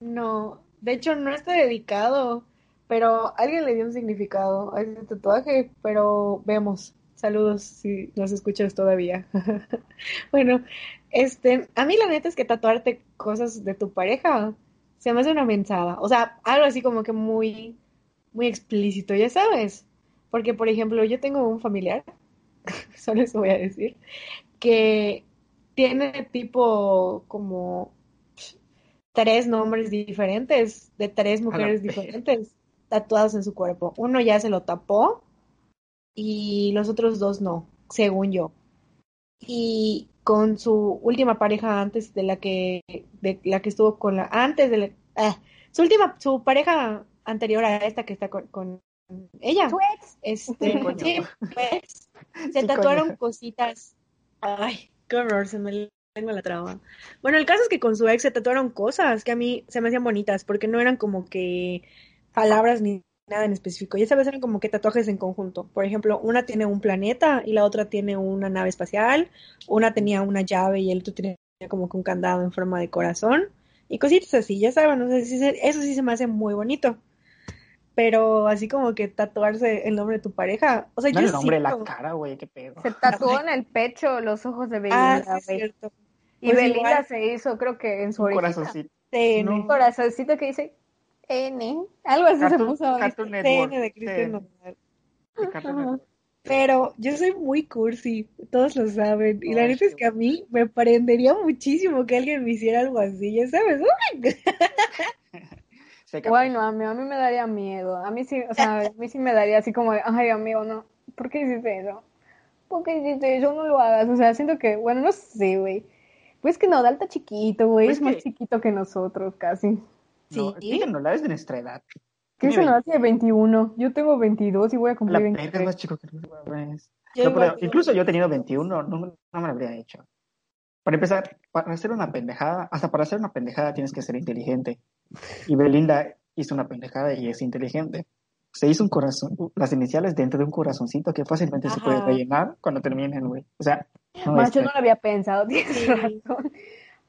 No, de hecho no está dedicado, pero alguien le dio un significado a ese tatuaje, pero vemos. Saludos si nos escuchas todavía. Bueno, este, a mí la neta es que tatuarte cosas de tu pareja se me hace una mensada. O sea, algo así como que muy, muy explícito, ya sabes. Porque, por ejemplo, yo tengo un familiar, solo eso voy a decir, que tiene tipo como tres nombres diferentes de tres mujeres diferentes tatuados en su cuerpo. Uno ya se lo tapó y los otros dos no, según yo. Y con su última pareja antes de la que de la que estuvo con la antes de la, ah, su última su pareja anterior a esta que está con, con ella. Tu ex. Este, Sí, coño. sí, pues, se Sí, tatuaron coño. cositas. Ay, qué horror, se me tengo la traba. Bueno, el caso es que con su ex se tatuaron cosas que a mí se me hacían bonitas, porque no eran como que palabras ni nada en específico. Ya sabes, eran como que tatuajes en conjunto. Por ejemplo, una tiene un planeta y la otra tiene una nave espacial. Una tenía una llave y el otro tenía como que un candado en forma de corazón. Y cositas así, ya saben, no sé si se- eso sí se me hace muy bonito. Pero así como que tatuarse el nombre de tu pareja, o sea, No yo el nombre, la siento- cara, güey, qué pedo. Se tatuó en el pecho los ojos de Ah, Belinda, sí, cierto. Y Pues Belinda igual. se hizo, creo que en su Un orejita, corazoncito. TN. No. un corazoncito que dice N. Algo así se Cartoon- puso. ¿viste? Cartoon Network. TN de Cristian Nodal. Pero yo soy muy cursi, todos lo saben. Y la neta es que a mí me prendería muchísimo que alguien me hiciera algo así, ya sabes. Se. Bueno, a mí, a mí me daría miedo. A mí sí, o sea, a mí sí me daría así como de, ay, amigo, no. ¿Por qué hiciste eso? ¿Por qué hiciste eso? No lo hagas. O sea, siento que, bueno, no sé, güey. Pues que Nodal está chiquito, güey. Pues es más chiquito que nosotros, casi. No, Sí. no la es de nuestra edad. ¿Qué se lo 20. hace de 21? Yo tengo 22 y voy a La cumplir es 23. más chico que. Yo No, incluso yo he tenido 21, no, me- no me lo habría hecho. Para empezar, para hacer una pendejada, hasta para hacer una pendejada tienes que ser inteligente. Y Belinda hizo una pendejada y es inteligente. Se hizo un corazón, las iniciales dentro de un corazoncito que fácilmente se puede Ajá. rellenar cuando terminen, güey. O sea, no Más es yo que- no lo había pensado, tienes Sí. razón.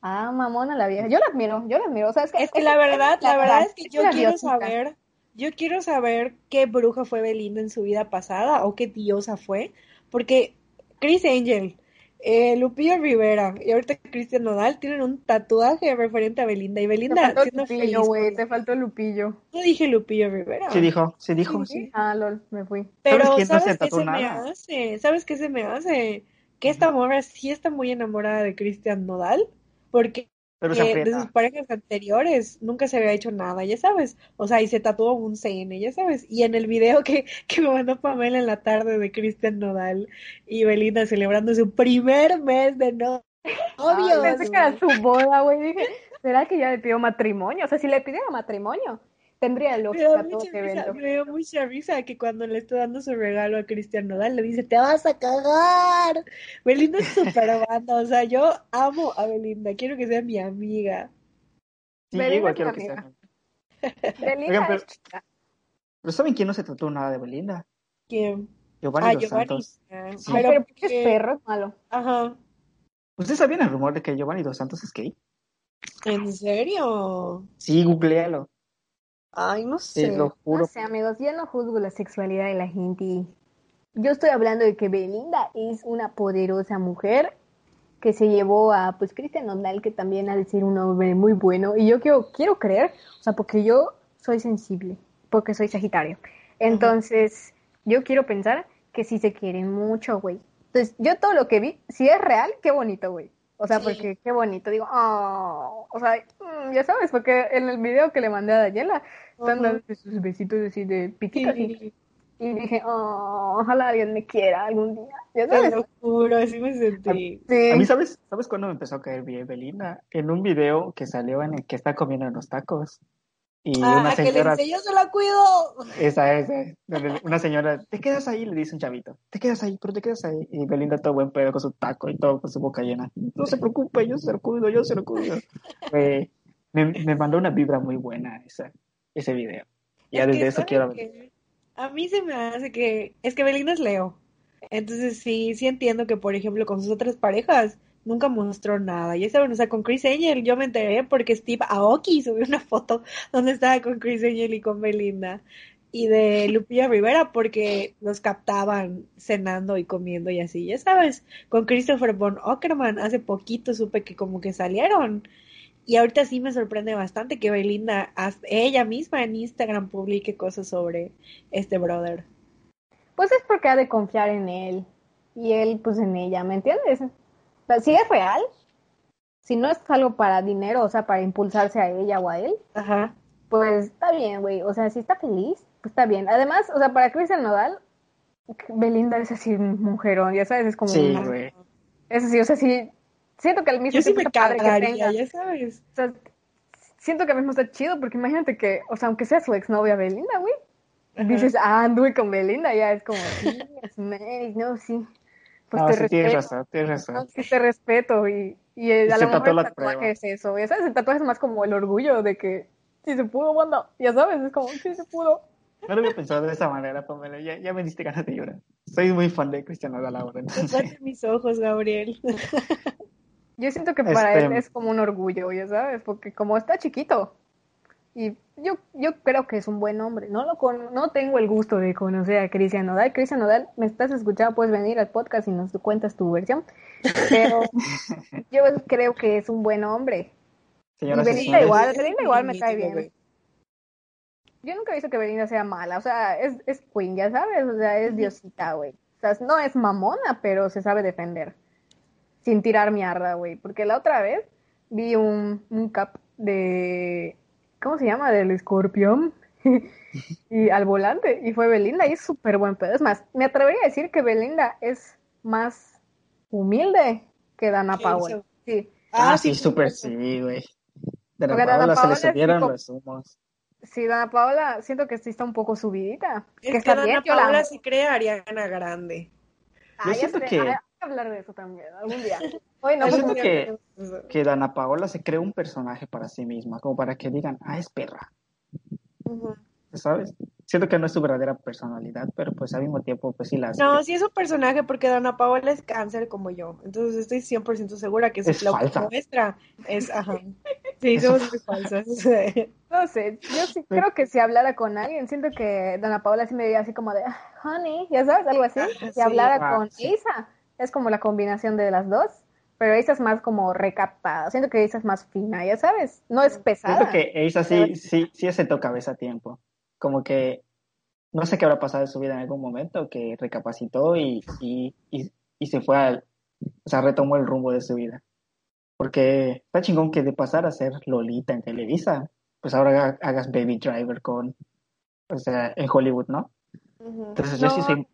Ah, mamona la vieja. Yo la admiro, yo la admiro. O sea, es que, Es que la verdad, la verdad es que es yo quiero diosita. saber, yo quiero saber qué bruja fue Belinda en su vida pasada o qué diosa fue, porque Chris Angel, eh, Lupillo Rivera y ahorita Cristian Nodal tienen un tatuaje referente a Belinda y Te Belinda faltó siendo Lupillo, feliz. güey. Te faltó Lupillo. No dije Lupillo Rivera. Sí dijo, sí dijo, Sí. sí. Ah, lol, me fui. Pero ¿Sabes quién no se ¿sabes qué se me hace? ¿Sabes qué se me hace? Que esta morra sí está muy enamorada de Cristian Nodal, porque Pero se eh, de sus parejas anteriores nunca se había hecho nada, ya sabes. O sea, y se tatuó un CN, ya sabes. Y en el video que, que me mandó Pamela en la tarde de Cristian Nodal y Belinda celebrando su primer mes de no novios, pensé que era su boda, güey. Dije, ¿será que ya le pidió matrimonio? O sea, si le pidiera matrimonio, tendría lógica todo este risa, evento. me dio mucha risa que cuando le está dando su regalo a Cristian Nodal le dice, te vas a cagar. Belinda es súper banda, o sea, yo amo a Belinda, quiero que sea mi amiga. Sí, Belinda igual quiero que amiga. sea. Belinda Oigan, pero, es chica. pero ¿saben quién no se trató nada de Belinda? ¿Quién? Giovanni Ah, Dos Giovanni. Santos. Ah, Sí. Ay, pero porque- perro es malo. Ajá. ¿Ustedes sabían el rumor de que Giovanni Dos Santos es gay? ¿En serio? Sí, googlealo. Ay, no sé. lo juro. No sé, amigos, yo no juzgo la sexualidad de la gente. Yo estoy hablando de que Belinda es una poderosa mujer que se llevó a, pues, Cristian Nodal, que también ha de ser un hombre muy bueno. Y yo quiero, quiero creer, o sea, porque yo soy sensible, porque soy Sagitario. Entonces, yo quiero pensar que sí se quieren mucho, güey. Entonces, yo todo lo que vi, si es real, qué bonito, güey. O sea, Sí. porque qué bonito. Digo, oh, o sea, mm, ya sabes, porque en el video que le mandé a Daniela, están dando sus besitos así de piquitos. Y, Sí, y dije, oh, ojalá alguien me quiera algún día. Ya te sabes. lo juro, así me sentí. Sí. A mí, ¿sabes, ¿sabes cuándo me empezó a caer bien Belinda? En un video que salió en el que está comiendo en los tacos. Y una Ah, que le señora, dice, yo se la cuido. esa, esa, una señora, te quedas ahí, le dice un chavito, te quedas ahí, pero te quedas ahí. Y Belinda todo buen pedo con su taco y todo con su boca llena. No se preocupe, yo se lo cuido, yo se lo cuido. Me, me mandó una vibra muy buena esa, ese video. Ya Es desde que, eso ¿saben quiero... qué? A mí se me hace que, es que Belinda es Leo. Entonces sí, sí entiendo que, por ejemplo, con sus otras parejas nunca mostró nada. Ya saben, o sea, con Chris Angel yo me enteré porque Steve Aoki subió una foto donde estaba con Chris Angel y con Belinda. Y de Lupilla Rivera porque los captaban cenando y comiendo y así. Ya sabes, con Christopher Von Ockerman hace poquito supe que como que salieron. Y ahorita sí me sorprende bastante que Belinda, ella misma en Instagram, publique cosas sobre este brother. Pues es porque ha de confiar en él y él pues en ella, ¿me entiendes? Si es real, si no es algo para dinero, o sea, para impulsarse a ella o a él, Ajá. pues está bien, güey. O sea, si está feliz, pues está bien. Además, o sea, para Cristian Nodal, Belinda es así mujerón, ya sabes, es como... Sí, güey. Es así, o sea, sí, siento que al mismo Yo sí tiempo me está padre que tenga. ya sabes. O sea, siento que al mismo está chido, porque imagínate que, o sea, aunque sea su exnovia Belinda, güey, Ajá. dices, ah, anduve con Belinda, ya es como, sí, es Mary, no, sí. Pues no, te sí, tienes respeto. razón, tienes razón. No, sí te respeto y, y el- Y a mejor tatuó el la tatuaje es eso, ya sabes, el tatuaje es más como el orgullo de que sí se pudo, banda, ya sabes, es como, sí se pudo. No lo había pensado de esa manera, Pamela. Ya, ya me diste ganas de llorar. Soy muy fan de Cristiano Nodal ahora. entonces- mis ojos, Gabriel. Yo siento que para Este- él es como un orgullo, ya sabes, porque como está chiquito y yo, yo creo que es un buen hombre, no lo con, no tengo el gusto de conocer a Cristian Nodal. Cristian Nodal, me estás escuchando, puedes venir al podcast y nos cuentas tu versión, pero yo creo que es un buen hombre. Señoras Y Belinda igual, Belinda igual me cae bien. Yo nunca he visto que Belinda sea mala, o sea, es, es queen, ya sabes, o sea, es diosita, güey. O sea, no es mamona, pero se sabe defender. Sin tirar mierda, güey. Porque la otra vez vi un, un cap de, ¿cómo se llama? Del escorpión. y al volante, y fue Belinda, y es súper buen pedo. Es más, me atrevería a decir que Belinda es más humilde que Dana ¿Qué Powell. hizo? Sí, Ah, sí, por súper sí, güey. De la Porque Dana Paola se Paola le sí subieron como- los humos. sí, Dana Paola, siento que sí está un poco subidita. Es que que está Dana bien, Paola sí cree Ariana Grande. Ah, Yo ya siento sé, que- ah, hablar de eso también, algún día. Hoy no, Yo que, que Dana Paola se crea un personaje para sí misma, como para que digan, ah, es perra, Ujú. ¿sabes? Siento que no es su verdadera personalidad, pero pues al mismo tiempo, pues sí la hace. No, sí es un personaje porque Dana Paola es cáncer como yo. Entonces estoy 100% segura que Es falsa. muestra es, ajá. Sí, Es somos muy falsas. No sé, yo sí creo que si hablara con alguien, siento que Dana Paola sí me diría así como de, "Ah, honey, ya sabes, algo así. Si sí. hablara Ah, con sí. Isa, es como la combinación de las dos, pero Isa es más como recaptada, siento que Isa es más fina, ya sabes, no es pesada. Siento que ella sí, sí, sí sentó cabeza a tiempo. Como que no sé qué habrá pasado en su vida en algún momento, que recapacitó y, y, y, y se fue al, o sea, retomó el rumbo de su vida. Porque está chingón que de pasar a ser Lolita en Televisa, pues ahora haga- hagas Baby Driver con, o sea, en Hollywood, ¿no? Entonces yo sí soy,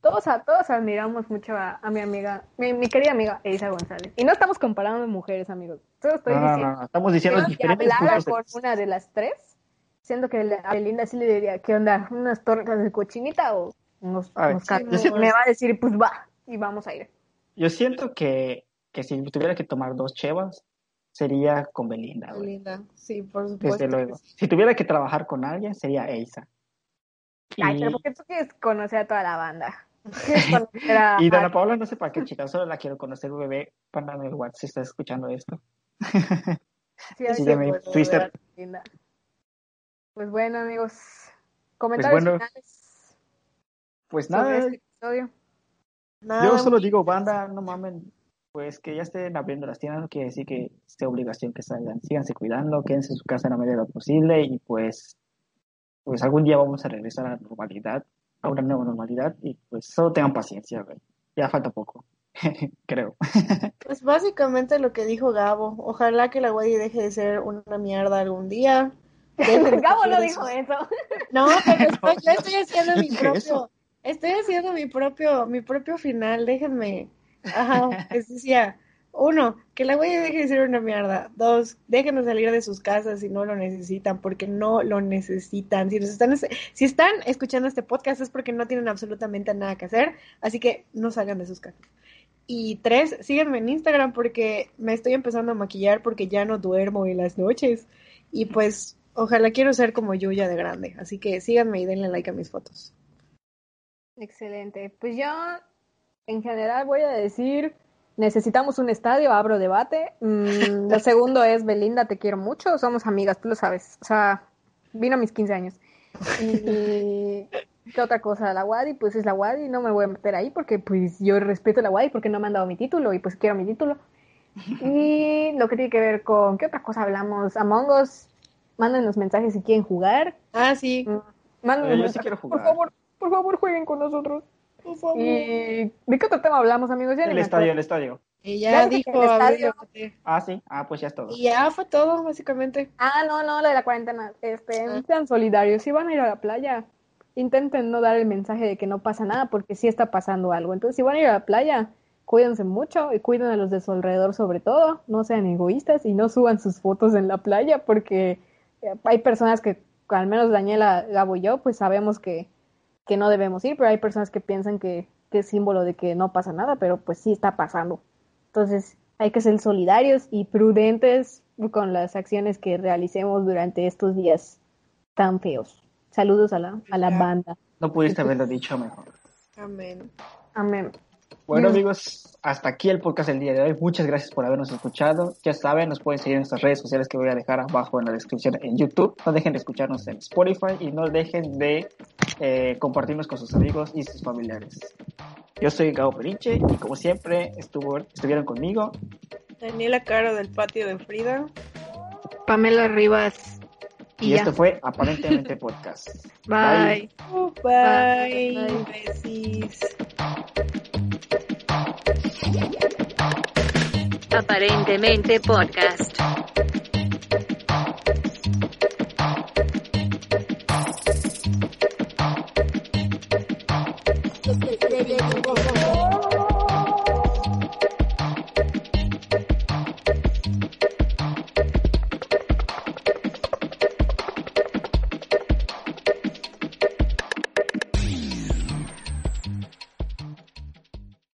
Todos, a- todos admiramos mucho a, a mi amiga, mi, mi querida amiga Isa González. Y no estamos comparando mujeres, amigos. Solo estoy no, no, diciendo no, estamos diciendo que diferentes hablara de con vista. una de las tres, siento que la- a Belinda sí le diría, ¿qué onda? ¿Unas tortas de cochinita o unos, A ver, unos sí- Me va a decir, pues va, y vamos a ir. Yo siento que, que si tuviera que tomar dos chevas, sería con Belinda, güey. Linda, sí, por supuesto. Desde luego. Si tuviera que trabajar con alguien, sería Eisa. Ay, Y- pero porque tú quieres conocer a toda la banda. Y Dana a- Paola no sé para qué, chicas, solo la quiero conocer, bebé. Pándame el WhatsApp si estás escuchando esto. sí, Sí, Twister. Pues bueno, amigos, comentarios bueno, finales Pues nada, este episodio. Nada, yo solo digo, banda, no mamen, pues que ya estén abriendo las tiendas, no quiere decir que sea obligación que salgan. Síganse cuidando, quédense en su casa en la medida de lo posible y pues, pues algún día vamos a regresar a la normalidad, a una nueva normalidad y pues solo tengan paciencia, güey. Ya falta poco, creo. Pues básicamente lo que dijo Gabo. Ojalá que la Wadi deje de ser una mierda algún día. Gabo no dijo eso. No, pero estoy, yo estoy haciendo mi propio, eso. estoy haciendo mi propio, mi propio final, déjenme. Ajá, les decía, uno, que la güey deje de ser una mierda. Dos, déjenos salir de sus casas si no lo necesitan, porque no lo necesitan. Si nos están, si están escuchando este podcast es porque no tienen absolutamente nada que hacer, así que no salgan de sus casas. Y tres, síganme en Instagram porque me estoy empezando a maquillar porque ya no duermo en las noches. Y pues, ojalá quiero ser como Yuya de grande. Así que síganme y denle like a mis fotos. Excelente. Pues yo En general voy a decir, necesitamos un estadio, abro debate. Mm, lo segundo es, Belinda, te quiero mucho, somos amigas, tú lo sabes. O sea, vino a mis 15 años. Y, ¿qué otra cosa? La Wadi, pues es la Wadi, no me voy a meter ahí porque pues yo respeto la Wadi porque no me han dado mi título y pues quiero mi título. Y lo que tiene que ver con, ¿qué otra cosa hablamos? Among Us, manden los mensajes si quieren jugar. Ah, sí. Manden Yo los sí mensajes. quiero Por jugar. favor, por favor, jueguen con nosotros. Por favor. ¿Y de qué otro tema hablamos, amigos? Ya El estadio, el estadio. Y Ya ya dije dijo el estadio. Ah, sí. Ah, pues ya es todo. Y ya fue todo, básicamente. Ah, no, no, lo de la cuarentena. Este, Ah. sean solidarios. Si van a ir a la playa, intenten no dar el mensaje de que no pasa nada, porque sí está pasando algo. Entonces, si van a ir a la playa, cuídense mucho y cuiden a los de su alrededor sobre todo. No sean egoístas y no suban sus fotos en la playa, porque eh, hay personas que, al menos Daniela, Gabo y yo, pues sabemos que, que no debemos ir, pero hay personas que piensan que, que es símbolo de que no pasa nada, pero pues sí está pasando. Entonces, hay que ser solidarios y prudentes con las acciones que realicemos durante estos días tan feos. Saludos a la, a la banda. No pudiste haberlo dicho mejor. Amén. Amén. Bueno, Mm. amigos, hasta aquí el podcast del día de hoy. Muchas gracias por habernos escuchado. Ya saben, nos pueden seguir en nuestras redes sociales que voy a dejar abajo en la descripción en YouTube. No dejen de escucharnos en Spotify y no dejen de eh, compartirnos con sus amigos y sus familiares. Yo soy Gabo Perinche y como siempre estuvo, estuvieron conmigo. Daniela Caro del patio de Frida. Pamela Rivas. Y, esto fue Aparentemente Podcast. Bye. Uh, bye. Bye. Besis. Aparentemente podcast.